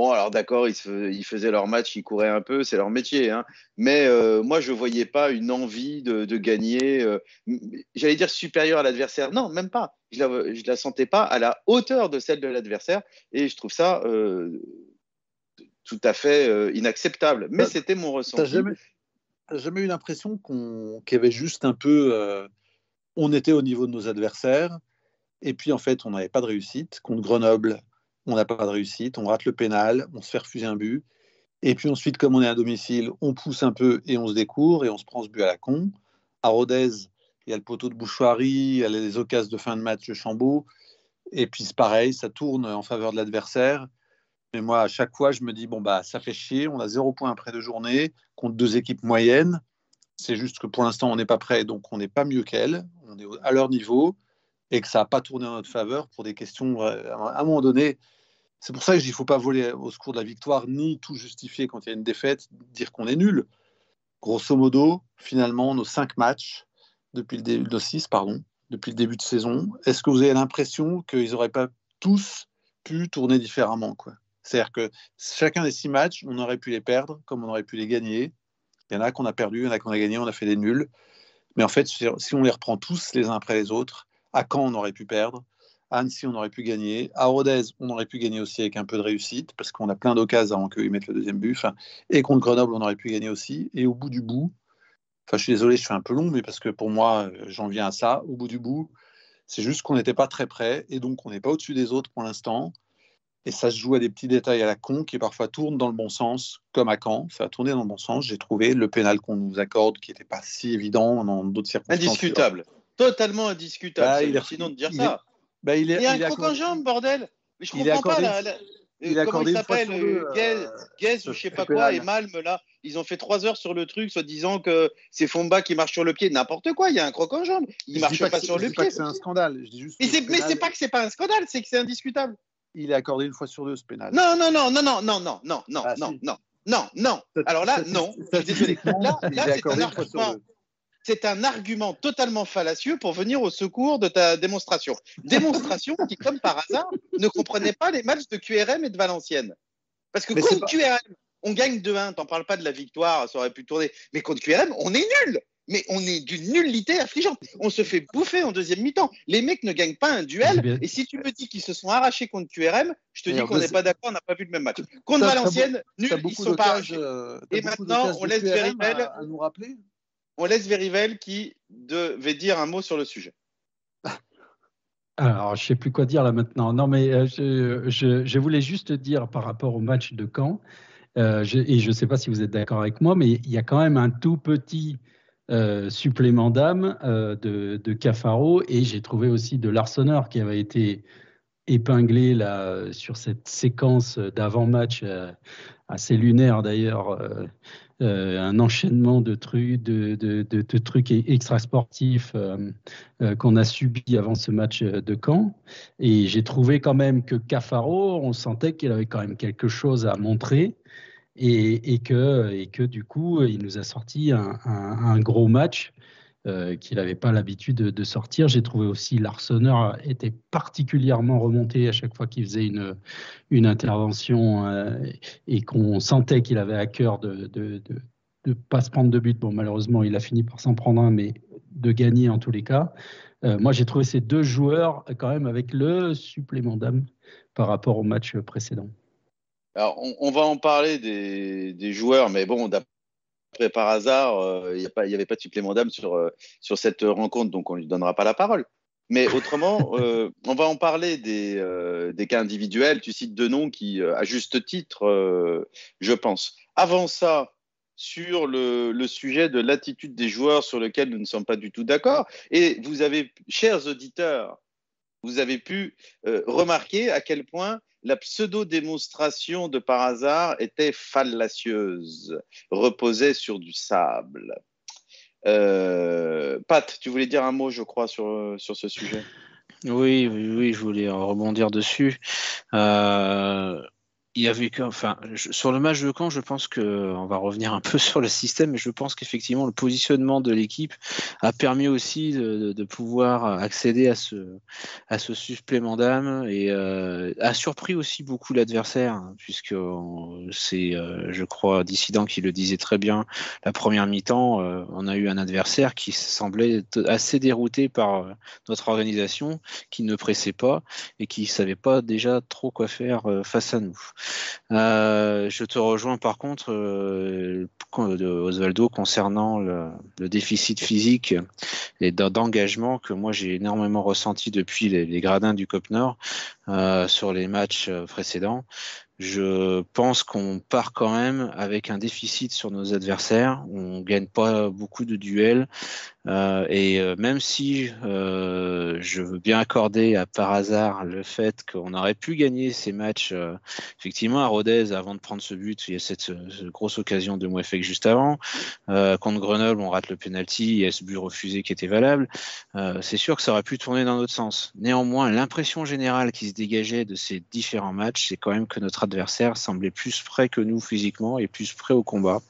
Bon, alors d'accord, ils, faisaient leur match, ils couraient un peu, c'est leur métier, hein. mais euh, moi, je ne voyais pas une envie de, gagner, euh, j'allais dire supérieure à l'adversaire, non, même pas, je ne la, sentais pas à la hauteur de celle de l'adversaire, et je trouve ça tout à fait inacceptable. Mais c'était mon ressenti jamais eu l'impression qu'on qu'il y avait juste un peu. Euh, on était au niveau de nos adversaires, et puis en fait, on n'avait pas de réussite. Contre Grenoble, on n'a pas de réussite, on rate le pénal, on se fait refuser un but. Et puis ensuite, comme on est à domicile, on pousse un peu et on se découvre et on se prend ce but à la con. À Rodez, il y a le poteau de Bouchoirie, il y a les occasions de fin de match de Chambaud. Et puis c'est pareil, ça tourne en faveur de l'adversaire. Mais moi, à chaque fois, je me dis, bon, bah, ça fait chier, on a zéro point après deux journées, contre deux équipes moyennes. C'est juste que pour l'instant, on n'est pas prêt, donc on n'est pas mieux qu'elles, on est à leur niveau, et que ça n'a pas tourné en notre faveur pour des questions, euh, à un moment donné, c'est pour ça que je dis, faut pas voler au secours de la victoire, ni tout justifier quand il y a une défaite, dire qu'on est nul. Grosso modo, finalement, nos cinq matchs, depuis le début, de six, pardon, depuis le début de saison, est-ce que vous avez l'impression qu'ils n'auraient pas tous pu tourner différemment quoi? C'est-à-dire que chacun des six matchs, on aurait pu les perdre comme on aurait pu les gagner. Il y en a qu'on a perdu, il y en a qu'on a gagné, on a fait des nuls. Mais en fait, si on les reprend tous les uns après les autres, à Caen, on aurait pu perdre. À Annecy, on aurait pu gagner. À Rodez, on aurait pu gagner aussi avec un peu de réussite, parce qu'on a plein d'occasions avant qu'ils mettent le deuxième but. et contre Grenoble, on aurait pu gagner aussi. Et au bout du bout, enfin, je suis désolé, je fais un peu long, mais parce que pour moi, j'en viens à ça. Au bout du bout, c'est juste qu'on n'était pas très près, et donc on n'est pas au-dessus des autres pour l'instant. Et ça se joue à des petits détails à la con qui parfois tournent dans le bon sens, comme à Caen. Ça a tourné dans le bon sens. J'ai trouvé le pénal qu'on nous accorde qui n'était pas si évident dans d'autres circonstances. Indiscutable. Totalement indiscutable. Bah, il est... Sinon de dire ça. Bah, il, est, y a un croc en jambe, bordel. Mais je comprends pas. Il euh, comment il s'appelle Guez, ou je sais pas quoi, et Malm, là, ils ont fait trois heures sur le truc, soit disant que c'est Fomba qui marche sur le pied. N'importe quoi, il y a un croc en jambe. Il ne marche pas, sur le pied. C'est un scandale. Je dis juste mais c'est pas que c'est pas un scandale, c'est que c'est indiscutable il est accordé une fois sur deux ce pénal. Non, non, non, non, non, non, non, non, non, ah, non, non, non. Alors là, non. Là, c'est un argument. C'est un argument totalement fallacieux pour venir au secours de ta démonstration. Démonstration qui, comme par hasard, ne comprenait pas les matchs de QRM et de Valenciennes. Parce que contre QRM, on gagne 2-1, t'en parles pas de la victoire, ça aurait pu tourner. Mais contre QRM, on est nul mais on est d'une nullité affligeante. On se fait bouffer en deuxième mi-temps. Les mecs ne gagnent pas un duel. Et si tu me dis qu'ils se sont arrachés contre QRM, je te dis qu'on n'est pas d'accord, on n'a pas vu le même match. Contre Valenciennes, nul, ils sont pas arrachés. Euh, et maintenant, on laisse Verivel. À, nous rappeler on laisse Verivel qui devait dire un mot sur le sujet. Alors, je ne sais plus quoi dire là maintenant. Non, mais euh, je, voulais juste dire par rapport au match de Caen, euh, et je ne sais pas si vous êtes d'accord avec moi, mais il y a quand même un tout petit euh, supplément d'âme de, de, Cafaro et j'ai trouvé aussi de l'Arseneur qui avait été épinglé là, sur cette séquence d'avant-match assez lunaire d'ailleurs, un enchaînement de trucs, de, de, de trucs extra-sportifs qu'on a subi avant ce match de Caen. Et j'ai trouvé quand même que Cafaro, on sentait qu'il avait quand même quelque chose à montrer et que du coup, il nous a sorti un, gros match euh, qu'il n'avait pas l'habitude de, sortir. J'ai trouvé aussi l'Arseneur était particulièrement remonté à chaque fois qu'il faisait une, intervention euh, et qu'on sentait qu'il avait à cœur de, de pas se prendre de but. Bon, malheureusement, il a fini par s'en prendre un, mais de gagner en tous les cas. Euh, moi, j'ai trouvé ces deux joueurs quand même avec le supplément d'âme par rapport au match précédent. Alors, on, va en parler des, joueurs, mais bon, d'après par hasard, euh, il n'y avait pas de supplément d'âme sur, euh, sur cette rencontre, donc on ne lui donnera pas la parole. Mais autrement, [laughs] on va en parler des, des, cas individuels. Tu cites deux noms qui, à juste titre, je pense. Avant ça, sur le, sujet de l'attitude des joueurs sur lequel nous ne sommes pas du tout d'accord. Et vous avez, chers auditeurs, vous avez pu euh, remarquer à quel point la pseudo-démonstration de par hasard était fallacieuse, reposait sur du sable. Euh, Pat, tu voulais dire un mot, je crois, sur, sur ce sujet? Oui, oui, oui, je voulais rebondir dessus. Euh, il y avait enfin, sur le match de Caen, je pense que on va revenir un peu [laughs] sur le système, mais je pense qu'effectivement le positionnement de l'équipe a permis aussi de, pouvoir accéder à ce, à ce supplément d'âme et euh, a surpris aussi beaucoup l'adversaire, hein, puisque c'est, euh, je crois, Dissident qui le disait très bien, la première mi-temps, euh, on a eu un adversaire qui semblait assez dérouté par notre organisation, qui ne pressait pas et qui savait pas déjà trop quoi faire face à nous. Euh, je te rejoins par contre, euh, Osvaldo, concernant le, déficit physique et d'engagement que moi j'ai énormément ressenti depuis les, gradins du COP Nord euh, sur les matchs précédents. Je pense qu'on part quand même avec un déficit sur nos adversaires. On gagne pas beaucoup de duels. Euh, et euh, même si euh, je veux bien accorder à par hasard le fait qu'on aurait pu gagner ces matchs, effectivement à Rodez avant de prendre ce but, il y a cette, grosse occasion de Mouefek juste avant. contre Grenoble, on rate le penalty, il y a ce but refusé qui était valable. c'est sûr que ça aurait pu tourner dans notre sens. Néanmoins, l'impression générale qui se dégageait de ces différents matchs, c'est quand même que notre adversaire semblait plus prêt que nous physiquement et plus prêt au combat.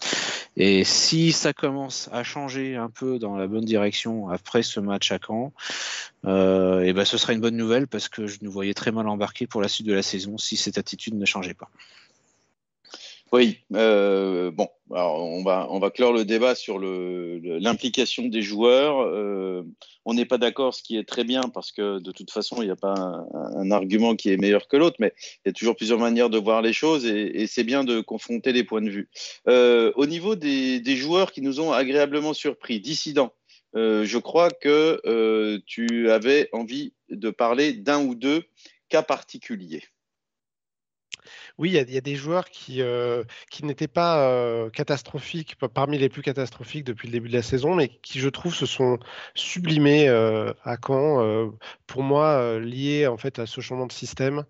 Et si ça commence à changer un peu dans la bonne direction après ce match à Caen, euh, et ben ce serait une bonne nouvelle parce que je nous voyais très mal embarqués pour la suite de la saison si cette attitude ne changeait pas. Oui, euh, bon, alors on va, on va clore le débat sur l'implication des joueurs. Euh, on n'est pas d'accord, ce qui est très bien, parce que de toute façon, il n'y a pas un, argument qui est meilleur que l'autre, mais il y a toujours plusieurs manières de voir les choses et, c'est bien de confronter les points de vue. Au niveau des, des, joueurs qui nous ont agréablement surpris, dissidents, je crois que tu avais envie de parler d'un ou deux cas particuliers. Oui, il y, a des joueurs qui, euh, n'étaient pas euh, catastrophiques, parmi les plus catastrophiques depuis le début de la saison, mais qui, je trouve, se sont sublimés euh, à Caen. pour moi, liés en fait à ce changement de système.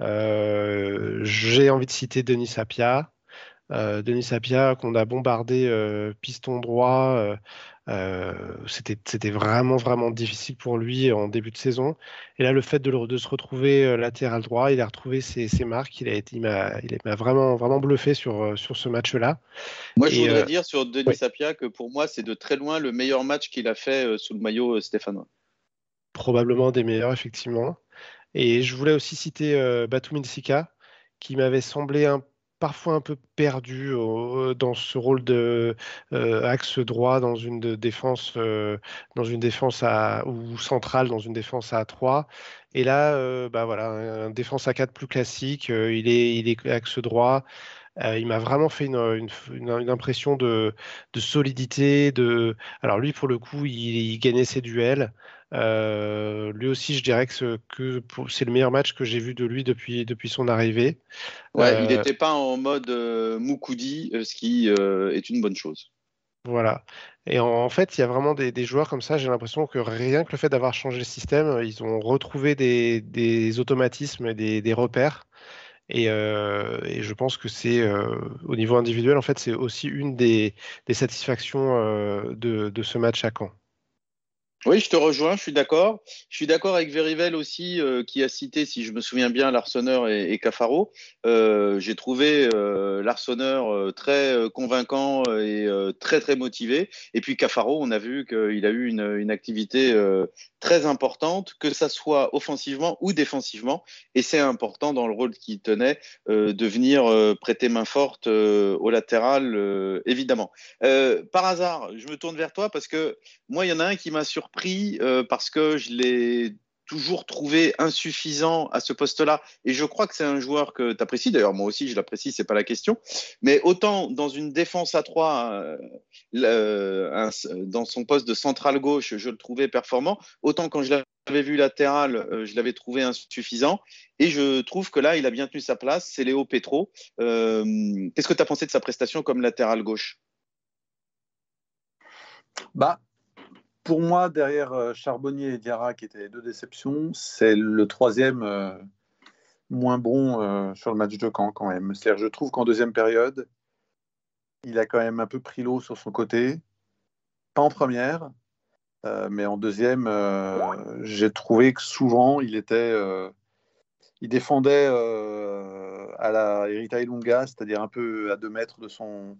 J'ai envie de citer Denis Sapia. Denis Sapia, qu'on a bombardé piston droit euh, c'était vraiment, vraiment difficile pour lui en début de saison. Et là, le fait de, se retrouver euh, latéral droit, il a retrouvé ses, marques. Il m'a il vraiment, vraiment bluffé sur, euh, sur ce match-là. Moi, je voudrais dire sur Denis Sapia que pour moi, c'est de très loin le meilleur match qu'il a fait sous le maillot stéphanois. Probablement des meilleurs, effectivement. Et je voulais aussi citer euh, Sika, qui m'avait semblé un parfois un peu perdu dans ce rôle de euh, axe droit dans une défense euh, dans une défense à ou centrale dans une défense à 3 et là euh, bah voilà un, défense à 4 plus classique il est il est axe droit il m'a vraiment fait une, impression de, de, solidité. De... Alors lui, pour le coup, il gagnait ses duels. Euh, lui aussi, je dirais que, c'est le meilleur match que j'ai vu de lui depuis, depuis son arrivée. Ouais, il n'était euh, pas en mode euh, Moukoudi, ce qui est une bonne chose. Voilà. Et en, fait, il y a vraiment des, joueurs comme ça. J'ai l'impression que rien que le fait d'avoir changé le système, ils ont retrouvé des, automatismes et des, repères. Et, je pense que c'est au niveau individuel, en fait, c'est aussi une des, satisfactions de, de, ce match à Caen. Oui, je te rejoins, je suis d'accord. Je suis d'accord avec Verivel aussi, euh, qui a cité, si je me souviens bien, Larsonneur et, et Cafaro. Euh, J'ai trouvé euh, Larsonneur euh, très euh, convaincant et euh, très très motivé. Et puis Cafaro, on a vu qu'il a eu une, une activité très importante, que ça soit offensivement ou défensivement. Et c'est important dans le rôle qu'il tenait euh, de venir euh, prêter main forte euh, au latéral, évidemment. Par hasard, je me tourne vers toi parce que moi, il y en a un qui m'a surpris parce que je l'ai toujours trouvé insuffisant à ce poste-là. Et je crois que c'est un joueur que tu apprécies. D'ailleurs, moi aussi, je l'apprécie, c'est pas la question. Mais autant dans une défense à 3, dans son poste de central gauche, je le trouvais performant, autant quand je l'avais vu latéral, euh, je l'avais trouvé insuffisant. Et je trouve que là, il a bien tenu sa place. C'est Léo Petro. Euh, Qu'est-ce que tu as pensé de sa prestation comme latéral gauche? Bah, pour moi, derrière euh, Charbonnier et Diarra, qui étaient les deux déceptions, c'est le troisième euh, moins bon euh, sur le match de camp quand même. C'est-à-dire, je trouve qu'en deuxième période, il a quand même un peu pris l'eau sur son côté. Pas en première, mais en deuxième, j'ai trouvé que souvent, il était, il défendait à la Erita Ilunga, c'est-à-dire un peu à deux mètres de son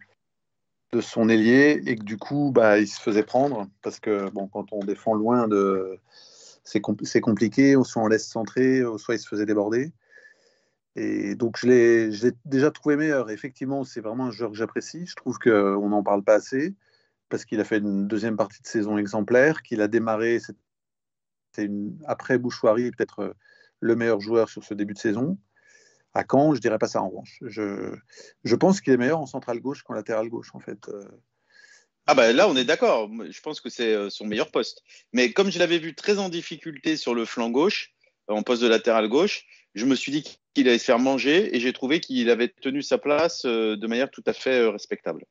de son ailier et que du coup bah, il se faisait prendre parce que bon quand on défend loin de c'est compl compliqué soit on laisse centrer soit il se faisait déborder. Et donc je l'ai déjà trouvé meilleur. Effectivement c'est vraiment un joueur que j'apprécie. Je trouve qu'on n'en parle pas assez parce qu'il a fait une deuxième partie de saison exemplaire qu'il a démarré c'est après Bouchoirie peut-être le meilleur joueur sur ce début de saison à Caen, je dirais pas ça en revanche. Je, je pense qu'il est meilleur en centrale gauche qu'en latéral gauche en fait. Ah bah là on est d'accord. Je pense que c'est son meilleur poste. Mais comme je l'avais vu très en difficulté sur le flanc gauche, en poste de latéral gauche, je me suis dit qu'il allait se faire manger et j'ai trouvé qu'il avait tenu sa place de manière tout à fait respectable.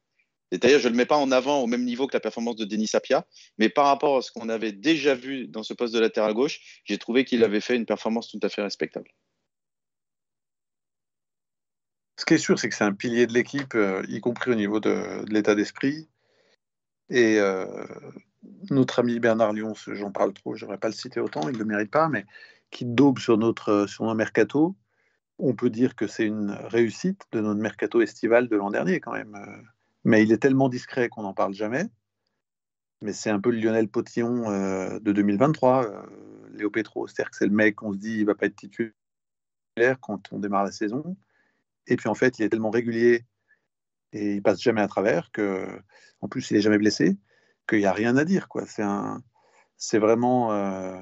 C'est-à-dire, je ne le mets pas en avant au même niveau que la performance de Denis Sapia, mais par rapport à ce qu'on avait déjà vu dans ce poste de latéral gauche, j'ai trouvé qu'il avait fait une performance tout à fait respectable. Ce qui est sûr, c'est que c'est un pilier de l'équipe, euh, y compris au niveau de, l'état d'esprit. Et euh, notre ami Bernard Lyon, j'en parle trop, je pas le citer autant, il ne le mérite pas, mais qui daube sur notre, notre mercato, on peut dire que c'est une réussite de notre mercato estival de l'an dernier quand même. Mais il est tellement discret qu'on n'en parle jamais. Mais c'est un peu le Lionel Potillon euh, de 2023, euh, Léo Petro. C'est-à-dire que c'est le mec, on se dit, il va pas être titulaire quand on démarre la saison. Et puis en fait, il est tellement régulier et il passe jamais à travers que, en plus, il est jamais blessé, qu'il n'y a rien à dire. Quoi. C'est un, c'est vraiment, euh,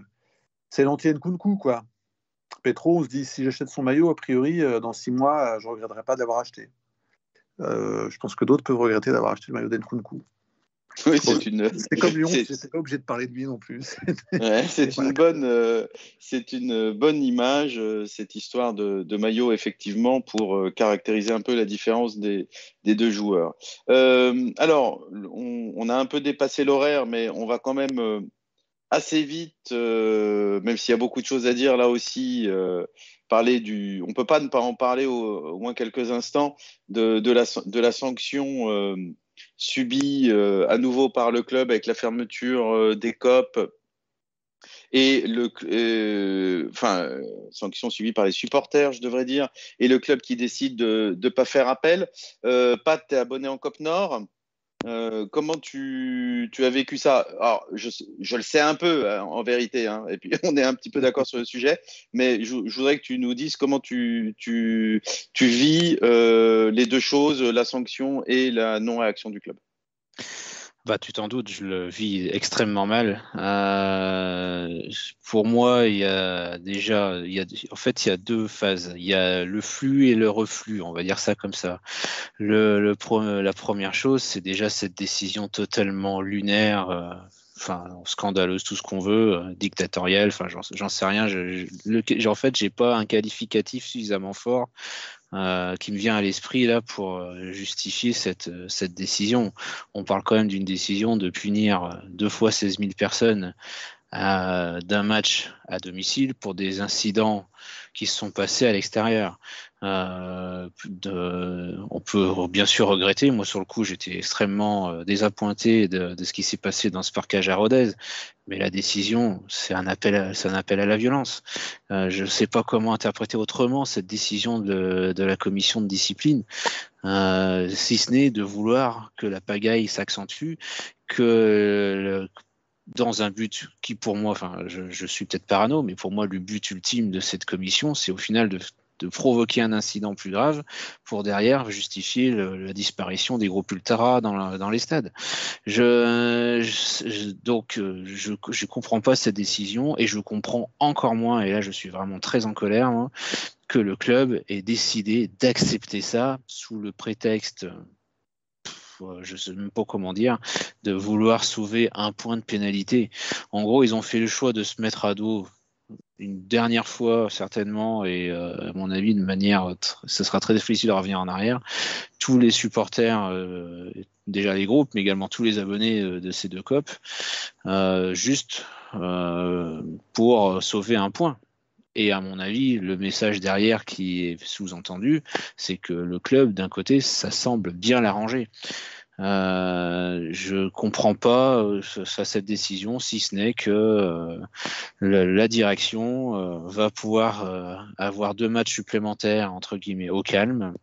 c'est l'antienne Kunku quoi. Petro, on se dit, si j'achète son maillot, a priori, euh, dans six mois, je ne regretterai pas de l'avoir acheté. Euh, je pense que d'autres peuvent regretter d'avoir acheté le maillot d'Enkunku. [laughs] Oui, c'est une. C'est comme Lyon, [laughs] c'est pas obligé de parler de lui non plus. [laughs] ouais, c'est une bonne, euh, c'est une bonne image euh, cette histoire de, de, maillot effectivement pour euh, caractériser un peu la différence des, des deux joueurs. Euh, alors, on, on, a un peu dépassé l'horaire, mais on va quand même euh, assez vite, même s'il y a beaucoup de choses à dire là aussi. Parler du, on peut pas ne pas en parler au, au moins quelques instants de, de, la, de la sanction subi euh, à nouveau par le club avec la fermeture euh, des COP et le euh, enfin sanction subie par les supporters je devrais dire et le club qui décide de ne pas faire appel. Euh, Pat t'es abonné en COP Nord euh, comment tu, tu, as vécu ça? Alors, je, je, le sais un peu hein, en vérité, hein, et puis [laughs] on est un petit peu d'accord sur le sujet, mais je, je, voudrais que tu nous dises comment tu, tu, tu vis euh, les deux choses, la sanction et la non-réaction du club. Bah, tu t'en doutes, je le vis extrêmement mal. Euh, pour moi, il y a déjà, il y a, en fait, il y a deux phases. Il y a le flux et le reflux, on va dire ça comme ça. Le, le la première chose, c'est déjà cette décision totalement lunaire, euh, enfin scandaleuse, tout ce qu'on veut, euh, dictatorielle, enfin j'en sais rien. Je, je, en fait, j'ai pas un qualificatif suffisamment fort euh, qui me vient à l'esprit là pour euh, justifier cette, euh, cette décision. On parle quand même d'une décision de punir deux fois 16 000 personnes d'un match à domicile pour des incidents qui se sont passés à l'extérieur. Euh, on peut bien sûr regretter. Moi, sur le coup, j'étais extrêmement euh, désappointé de, ce qui s'est passé dans ce parcage à Rodez. Mais la décision, c'est un appel, à, un appel à la violence. Euh, je ne sais pas comment interpréter autrement cette décision de, la commission de discipline, si ce n'est de vouloir que la pagaille s'accentue, que dans un but qui pour moi, enfin je, suis peut-être parano, mais pour moi le but ultime de cette commission, c'est au final de, provoquer un incident plus grave pour derrière justifier la disparition des groupes ultras dans, les stades. Je, donc je ne comprends pas cette décision et je comprends encore moins, et là je suis vraiment très en colère, hein, que le club ait décidé d'accepter ça sous le prétexte je ne sais même pas comment dire, de vouloir sauver un point de pénalité. En gros, ils ont fait le choix de se mettre à dos une dernière fois certainement et euh, à mon avis de manière ce sera très difficile de revenir en arrière tous les supporters euh, déjà les groupes mais également tous les abonnés euh, de ces deux copes juste pour sauver un point et à mon avis, le message derrière qui est sous-entendu, c'est que le club, d'un côté, ça semble bien l'arranger. Euh, je comprends pas euh, cette décision, si ce n'est que euh, la, direction euh, va pouvoir avoir deux matchs supplémentaires entre guillemets au calme,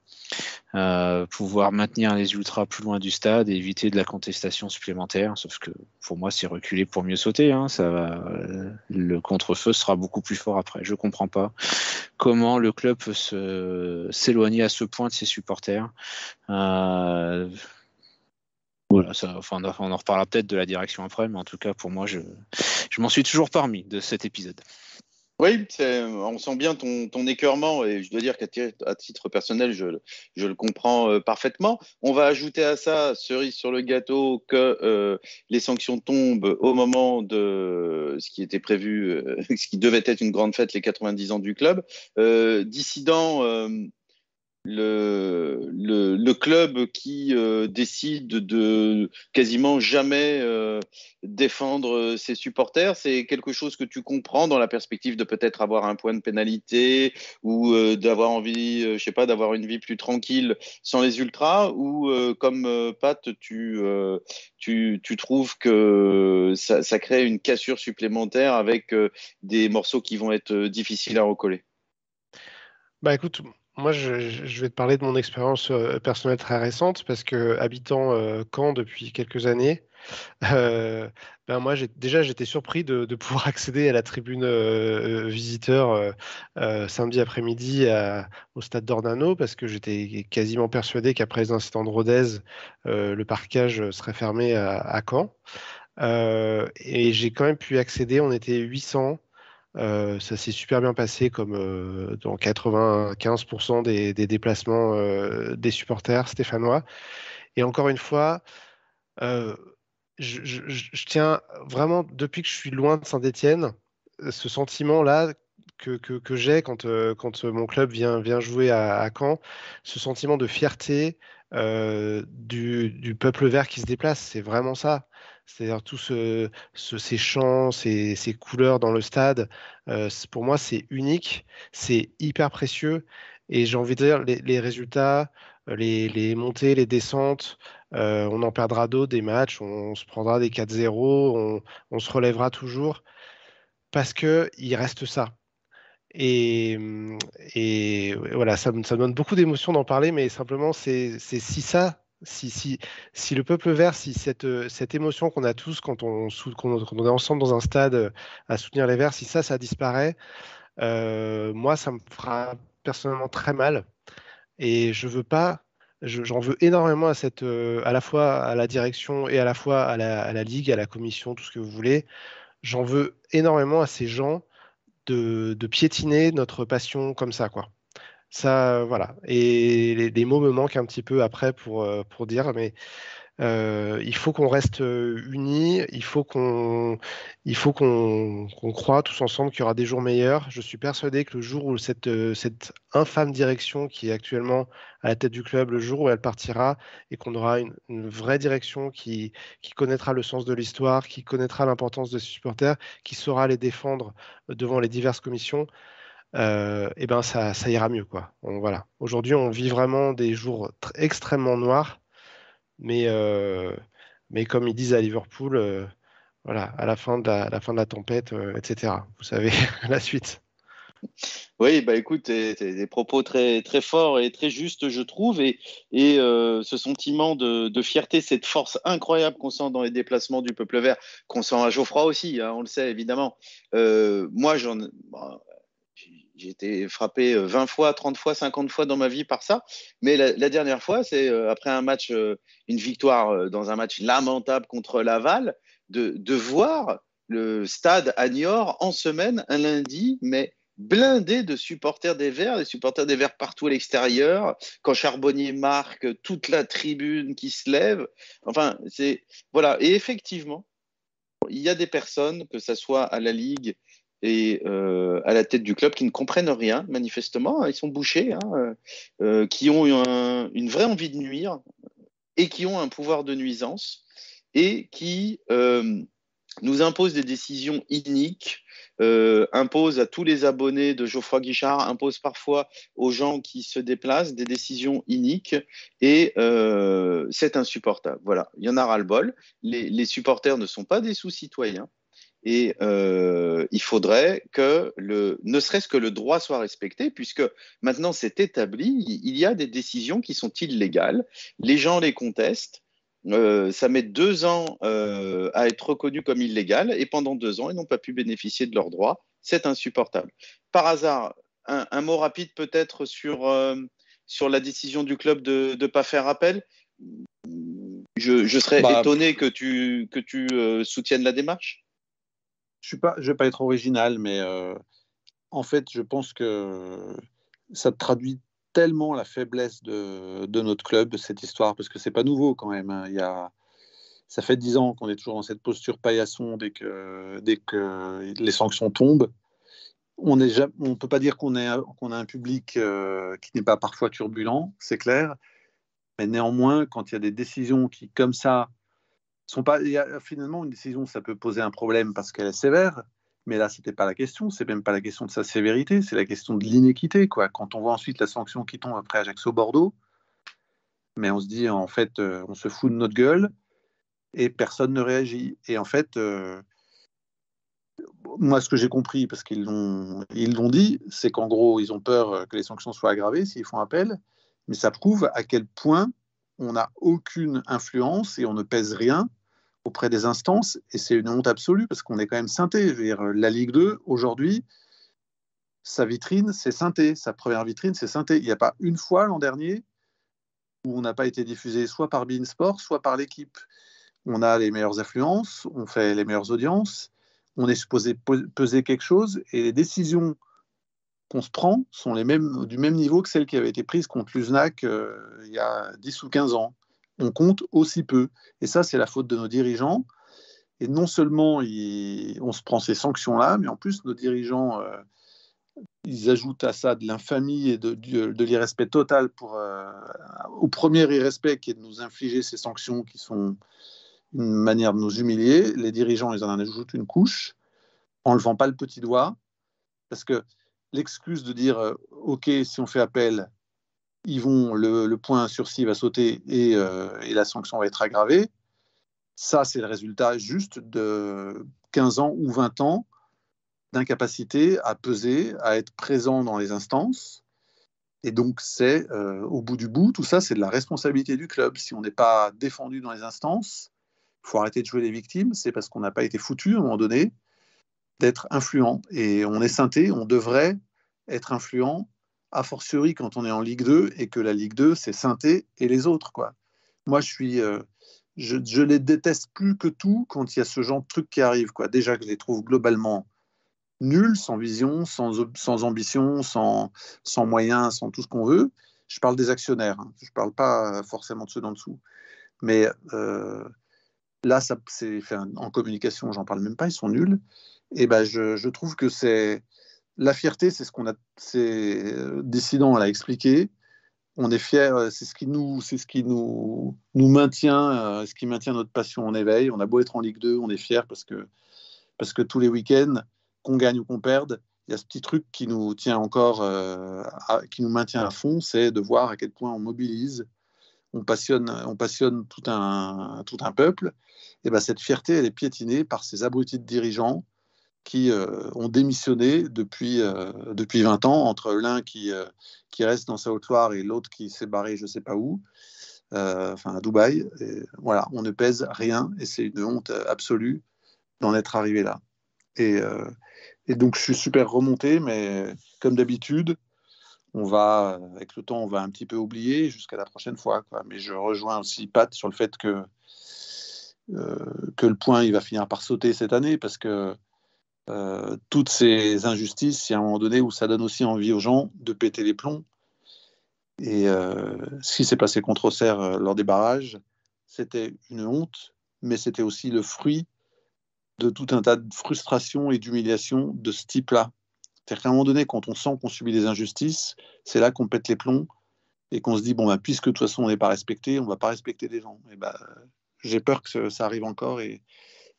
pouvoir maintenir les ultras plus loin du stade et éviter de la contestation supplémentaire. Sauf que pour moi, c'est reculer pour mieux sauter. Hein, ça va, le contre-feu sera beaucoup plus fort après. Je comprends pas comment le club peut s'éloigner à ce point de ses supporters. Euh, voilà, ça, enfin, on en reparlera peut-être de la direction après, mais en tout cas, pour moi, je, je m'en suis toujours parmi de cet épisode. Oui, on sent bien ton, ton, écœurement et je dois dire qu'à titre personnel, je, le comprends euh, parfaitement. On va ajouter à ça, cerise sur le gâteau, que euh, les sanctions tombent au moment de ce qui était prévu, euh, [laughs] ce qui devait être une grande fête, les 90 ans du club. dissident le, club qui euh, décide de quasiment jamais euh, défendre ses supporters, c'est quelque chose que tu comprends dans la perspective de peut-être avoir un point de pénalité ou euh, d'avoir envie, je sais pas, d'avoir une vie plus tranquille sans les ultras ou comme Pat, tu, trouves que ça, ça, crée une cassure supplémentaire avec des morceaux qui vont être difficiles à recoller? Bah écoute, moi, je, vais te parler de mon expérience euh, personnelle très récente parce que habitant euh, Caen depuis quelques années, euh, ben moi déjà j'étais surpris de, [laughs] pouvoir accéder à la tribune visiteur samedi après-midi au stade d'Ornano parce que j'étais quasiment persuadé qu'après les incidents de Rodez, le parquage serait fermé à, à Caen. et j'ai quand même pu accéder, on était 800 euh, ça s'est super bien passé, comme euh, dans 95% des, déplacements euh, des supporters stéphanois. Et encore une fois, je, tiens vraiment, depuis que je suis loin de Saint-Etienne, ce sentiment-là que, j'ai quand, mon club vient, jouer à, Caen, ce sentiment de fierté du, peuple vert qui se déplace, c'est vraiment ça. C'est-à-dire tous ce, ces chants, ces, couleurs dans le stade, euh, pour moi, c'est unique, c'est hyper précieux. Et j'ai envie de dire, les, résultats, euh, les, montées, les descentes, euh, on en perdra d'autres des matchs, on, se prendra des 4-0, on, se relèvera toujours, parce qu'il reste ça. Et, et voilà, ça, ça me donne beaucoup d'émotions d'en parler, mais simplement, c'est si ça, si, si, si, le peuple vert, si cette, euh, cette émotion qu'on a tous quand on, est ensemble dans un stade euh, à soutenir les verts, si ça, ça disparaît, euh, moi, ça me fera personnellement très mal. Et je veux pas, j'en veux énormément à, cette, à la fois à la direction et à la fois à la, à la ligue, à la commission, tout ce que vous voulez. J'en veux énormément à ces gens de, de piétiner notre passion comme ça, quoi. Ça, voilà. Et les, mots me manquent un petit peu après pour, euh, pour dire, mais Euh, il faut qu'on reste euh, unis, il faut qu'on il faut qu'on croit tous ensemble qu'il y aura des jours meilleurs. Je suis persuadé que le jour où cette, cette infâme direction qui est actuellement à la tête du club, le jour où elle partira et qu'on aura une, vraie direction qui, qui connaîtra le sens de l'histoire, qui connaîtra l'importance de ses supporters, qui saura les défendre devant les diverses commissions, et eh ben ça, ira mieux. quoi. voilà. Aujourd'hui, on vit vraiment des jours extrêmement noirs mais, euh, mais comme ils disent à Liverpool, euh, voilà, à la fin de la, fin de la tempête, euh, etc. Vous savez [laughs] la suite. Oui, bah écoute, des propos très, très forts et très justes, je trouve, et, et ce sentiment de, de, fierté, cette force incroyable qu'on sent dans les déplacements du peuple vert, qu'on sent à Geoffroy aussi, hein, on le sait évidemment. moi, j'en, bah, j'ai été frappé 20 euh, fois, 30 fois, 50 fois dans ma vie par ça. Mais la, dernière fois, c'est euh, après un match, euh, une victoire dans un match lamentable contre Laval, de, de voir le stade à Niort en semaine, un lundi, mais blindé de supporters des Verts, des supporters des Verts partout à l'extérieur. Quand Charbonnier marque, toute la tribune qui se lève. Enfin, c'est voilà. Et effectivement, il y a des personnes, que ce soit à la Ligue, et euh, à la tête du club qui ne comprennent rien, manifestement. Ils sont bouchés, hein, euh, euh, qui ont une vraie envie de nuire et qui ont un pouvoir de nuisance et qui nous imposent des décisions iniques, imposent à tous les abonnés de Geoffroy Guichard, imposent parfois aux gens qui se déplacent des décisions iniques et c'est insupportable. Voilà, il y en a ras-le-bol. Les supporters ne sont pas des sous-citoyens. Et euh, il faudrait que le, ne serait-ce que le droit soit respecté, puisque maintenant c'est établi, il y a des décisions qui sont illégales, les gens les contestent, euh, ça met deux ans euh, à être reconnu comme illégal, et pendant deux ans, ils n'ont pas pu bénéficier de leurs droits. C'est insupportable. Par hasard, un, mot rapide peut-être sur, sur la décision du club de ne pas faire appel? Je, serais bah, étonné que tu, que tu soutiennes la démarche je ne vais pas être original, mais euh, en fait, je pense que ça traduit tellement la faiblesse de, notre club, cette histoire, parce que c'est pas nouveau quand même. Hein. Il y a, ça fait dix ans qu'on est toujours dans cette posture paillasson dès que, dès que les sanctions tombent. On ne peut pas dire qu'on qu'on a un public euh, qui n'est pas parfois turbulent, c'est clair. Mais néanmoins, quand il y a des décisions qui, comme ça, sont y a, finalement, une décision, ça peut poser un problème parce qu'elle est sévère, mais là, c'était pas la question. C'est même pas la question de sa sévérité, c'est la question de l'inéquité. Quoi. Quand on voit ensuite la sanction qui tombe après Ajaccio-Bordeaux, mais on se dit, en fait, euh, on se fout de notre gueule et personne ne réagit. Et en fait, euh, moi, ce que j'ai compris, parce qu'ils l'ont, ils l'ont dit, c'est qu'en gros, ils ont peur que les sanctions soient aggravées s'ils font appel, mais ça prouve à quel point on n'a aucune influence et on ne pèse rien auprès des instances, et c'est une honte absolue parce qu'on est quand même synthé. Je la Ligue 2, aujourd'hui, sa vitrine, c'est synthé. Sa première vitrine, c'est synthé. Il n'y a pas une fois l'an dernier où on n'a pas été diffusé soit par Beansport, soit par l'équipe. On a les meilleures influences, on fait les meilleures audiences, on est supposé peser quelque chose, et les décisions qu'on se prend sont les mêmes, du même niveau que celles qui avaient été prises contre l'USNAC euh, il y a 10 ou 15 ans on compte aussi peu. Et ça, c'est la faute de nos dirigeants. Et non seulement on se prend ces sanctions-là, mais en plus, nos dirigeants, euh, ils ajoutent à ça de l'infamie et de, l'irrespect total pour, euh, au premier irrespect qui est de nous infliger ces sanctions qui sont une manière de nous humilier. Les dirigeants, ils en ajoutent une couche en levant pas le petit doigt. Parce que l'excuse de dire, euh, OK, si on fait appel, ils vont, le, point sursis va sauter euh, et, la sanction va être aggravée. Ça, c'est le résultat juste de 15 ans ou 20 ans d'incapacité à peser, à être présent dans les instances. Et donc, c'est euh, au bout du bout, tout ça, c'est de la responsabilité du club. Si on n'est pas défendu dans les instances, il faut arrêter de jouer les victimes. C'est parce qu'on n'a pas été foutu à un moment donné d'être influent. Et on est synthé, on devrait être influent a fortiori quand on est en Ligue 2 et que la Ligue 2, c'est Synthé et les autres. quoi. Moi, je suis, euh, je, les déteste plus que tout quand il y a ce genre de trucs qui arrivent. Quoi. Déjà que je les trouve globalement nuls, sans vision, sans, ambition, sans, moyens, sans tout ce qu'on veut. Je parle des actionnaires, hein. je ne parle pas forcément de ceux d'en dessous. Mais là, ça, c'est, en communication, j'en parle même pas, ils sont nuls. Et ben, je trouve que c'est la fierté, c'est ce qu'on a, c'est dissident l'a expliqué. On est fier, c'est ce qui nous, c'est ce qui nous, nous maintient, ce qui maintient notre passion en éveil. On a beau être en Ligue 2, on est fier parce que parce que tous les week-ends, qu'on gagne ou qu'on perde, il y a ce petit truc qui nous tient encore, euh, qui nous maintient à fond, c'est de voir à quel point on mobilise, on passionne, on passionne tout un, tout un peuple. Et ben cette fierté, elle est piétinée par ces abrutis de dirigeants qui euh, ont démissionné depuis, euh, depuis 20 ans, entre l'un qui, qui reste dans sa haute-Loire et l'autre qui s'est barré je ne sais pas où, enfin à Dubaï. voilà, on ne pèse rien et c'est une honte absolue d'en être arrivé là. Et, et donc, je suis super remonté, mais comme d'habitude, on va, avec le temps, on va un petit peu oublier jusqu'à la prochaine fois. Mais je rejoins aussi Pat sur le fait que, euh, que le point, il va finir par sauter cette année parce que euh, toutes ces injustices, il y a un moment donné où ça donne aussi envie aux gens de péter les plombs. Et euh, ce qui s'est passé contre Auxerre lors des barrages, c'était une honte, mais c'était aussi le fruit de tout un tas de frustrations et d'humiliations de ce type-là. C'est-à-dire qu'à un moment donné, quand on sent qu'on subit des injustices, c'est là qu'on pète les plombs et qu'on se dit, bon, bah, puisque de toute façon on n'est pas respecté, on ne va pas respecter les gens. Et bah, j'ai peur que ça arrive encore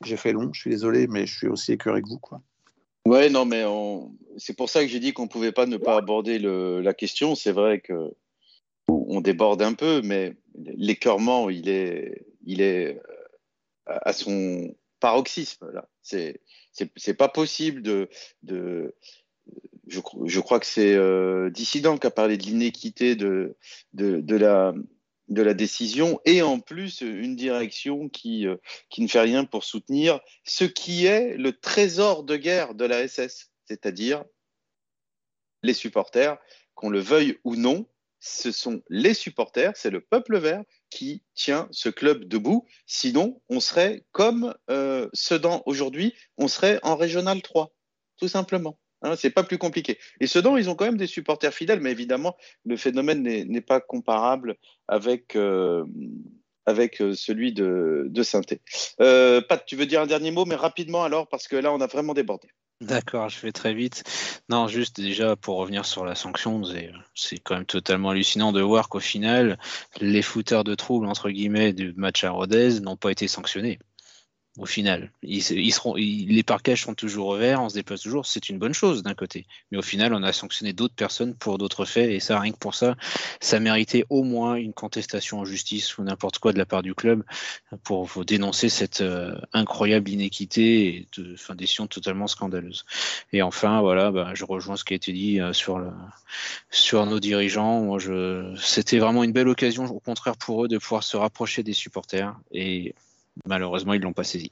j'ai fait long, je suis désolé, mais je suis aussi écœuré que vous. Quoi. Ouais, non, mais c'est pour ça que j'ai dit qu'on ne pouvait pas ne pas aborder la question. C'est vrai que on déborde un peu, mais l'écœurement, il est, il est à son, paroxysme. Là, c'est c'est pas possible de, de je, je, crois que c'est euh, Dissident qui a parlé de l'inéquité de, de, de, la, de la décision et en plus une direction qui, euh, qui ne fait rien pour soutenir ce qui est le trésor de guerre de la SS, c'est-à-dire les supporters, qu'on le veuille ou non, ce sont les supporters, c'est le peuple vert qui tient ce club debout. Sinon, on serait comme euh, Sedan aujourd'hui, on serait en Régional 3, tout simplement. Hein, c'est pas plus compliqué. Et Sedan, ils ont quand même des supporters fidèles, mais évidemment, le phénomène n'est pas comparable avec, euh, avec euh, celui de, de saint euh, Pat, tu veux dire un dernier mot, mais rapidement alors, parce que là, on a vraiment débordé. D'accord, je vais très vite. Non, juste déjà pour revenir sur la sanction, c'est quand même totalement hallucinant de voir qu'au final, les fouteurs de troubles, entre guillemets, du match à Rodez n'ont pas été sanctionnés au final. Les parquages sont toujours ouverts, on se déplace toujours, c'est une bonne chose d'un côté. Mais au final, on a sanctionné d'autres personnes pour d'autres faits, et ça, rien que pour ça, ça méritait au moins une contestation en justice ou n'importe quoi de la part du club pour, dénoncer cette euh, incroyable inéquité et de, fin, décision totalement scandaleuse. Et enfin, voilà, bah, je rejoins ce qui a été dit euh, sur, nos dirigeants. C'était vraiment une belle occasion, au contraire pour eux, de pouvoir se rapprocher des supporters Malheureusement, ils ne l'ont pas saisi.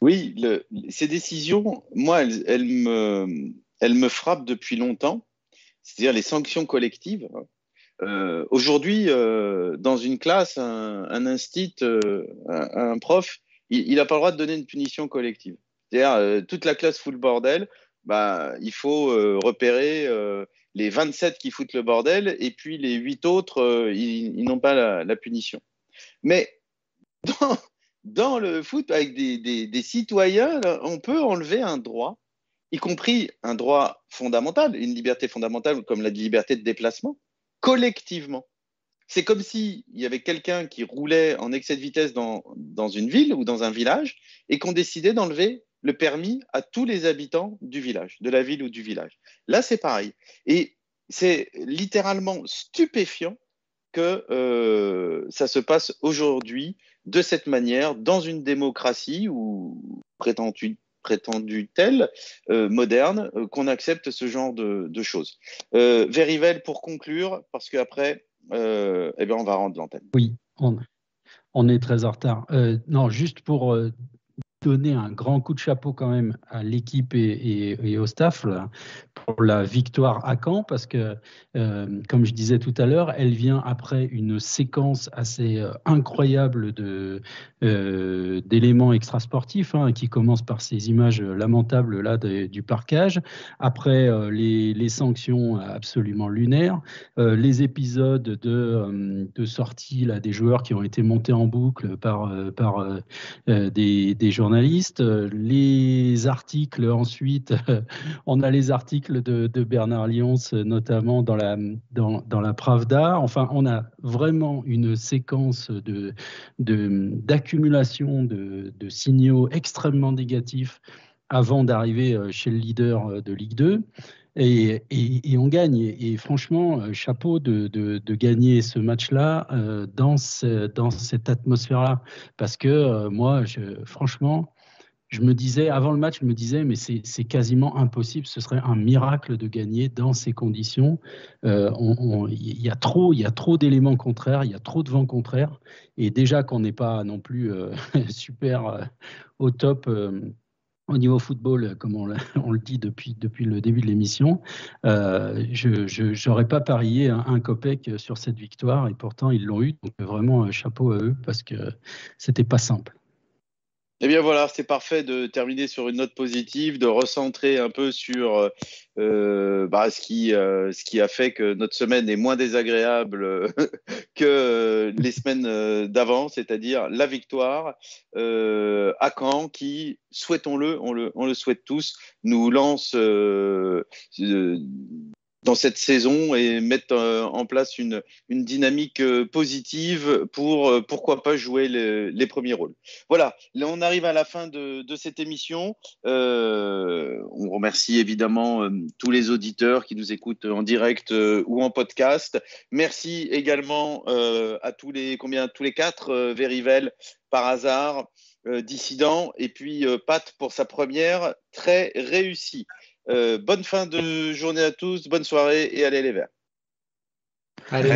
Oui, ces décisions, moi, elles, me, frappent depuis longtemps, c'est-à-dire les sanctions collectives. Euh, aujourd'hui, euh, dans une classe, un, un instit, euh, un, prof, il n'a pas le droit de donner une punition collective. C'est-à-dire, toute la classe fout le bordel, bah, il faut repérer les 27 qui foutent le bordel et puis les 8 autres, euh, ils, n'ont pas la, punition. Mais dans, le foot, avec des, citoyens, on peut enlever un droit, y compris un droit fondamental, une liberté fondamentale comme la liberté de déplacement, collectivement. C'est comme s'il y avait quelqu'un qui roulait en excès de vitesse dans, dans une ville ou dans un village et qu'on décidait d'enlever le permis à tous les habitants du village, de la ville ou du village. Là, c'est pareil. Et c'est littéralement stupéfiant que euh, ça se passe aujourd'hui de cette manière dans une démocratie ou prétendue prétendu telle, euh, moderne, euh, qu'on accepte ce genre de, choses. Verivel, pour conclure, parce qu'après, eh bien, on va rendre l'antenne. Oui, on, on, est très en retard. non, juste pour donner un grand coup de chapeau quand même à l'équipe et, au staff pour la victoire à Caen parce que, euh, comme je disais tout à l'heure, elle vient après une séquence assez euh, incroyable euh, d'éléments extrasportifs hein, qui commence par ces images lamentables là du parquage, après les, sanctions absolument lunaires, les épisodes de, de sortie là, des joueurs qui ont été montés en boucle par, des, des journalistes journalistes, les articles ensuite, [laughs] on a les articles de, Bernard Lyons, notamment dans la, dans, la Pravda. Enfin, on a vraiment une séquence d'accumulation de, de, signaux extrêmement négatifs avant d'arriver euh, chez le leader euh, de Ligue 2. Et, on gagne. Et, franchement, euh, chapeau de, gagner ce match-là euh, dans, ce, dans cette atmosphère-là. Parce que euh, moi, franchement, je me disais, avant le match, je me disais, mais c'est quasiment impossible, ce serait un miracle de gagner dans ces conditions. Il y a trop, il y a trop d'éléments contraires, il y a trop de vents contraires. Et déjà qu'on n'est pas non plus [laughs] super au top au niveau football, comme [laughs] on, le dit depuis, le début de l'émission, euh, je n'aurais pas parié un, un, copec sur cette victoire et pourtant ils l'ont eu. Donc vraiment chapeau à eux parce que c'était pas simple. Eh bien voilà, c'est parfait de terminer sur une note positive, de recentrer un peu sur euh, bah, ce, qui, euh, ce qui a fait que notre semaine est moins désagréable [laughs] que les semaines d'avant, c'est-à-dire la victoire à Caen qui, souhaitons-le, on le, on le souhaite tous, nous lance dans cette saison et mettre euh, en place une, dynamique euh, positive pour euh, pourquoi pas jouer les premiers rôles. Voilà, là on arrive à la fin de, de cette émission. on remercie évidemment tous les auditeurs qui nous écoutent en direct ou en podcast. Merci également à tous les combien? Tous les quatre Verivel par hasard. dissident et puis Pat pour sa première très réussie. Euh, bonne fin de journée à tous, bonne soirée et allez les verts. Allez,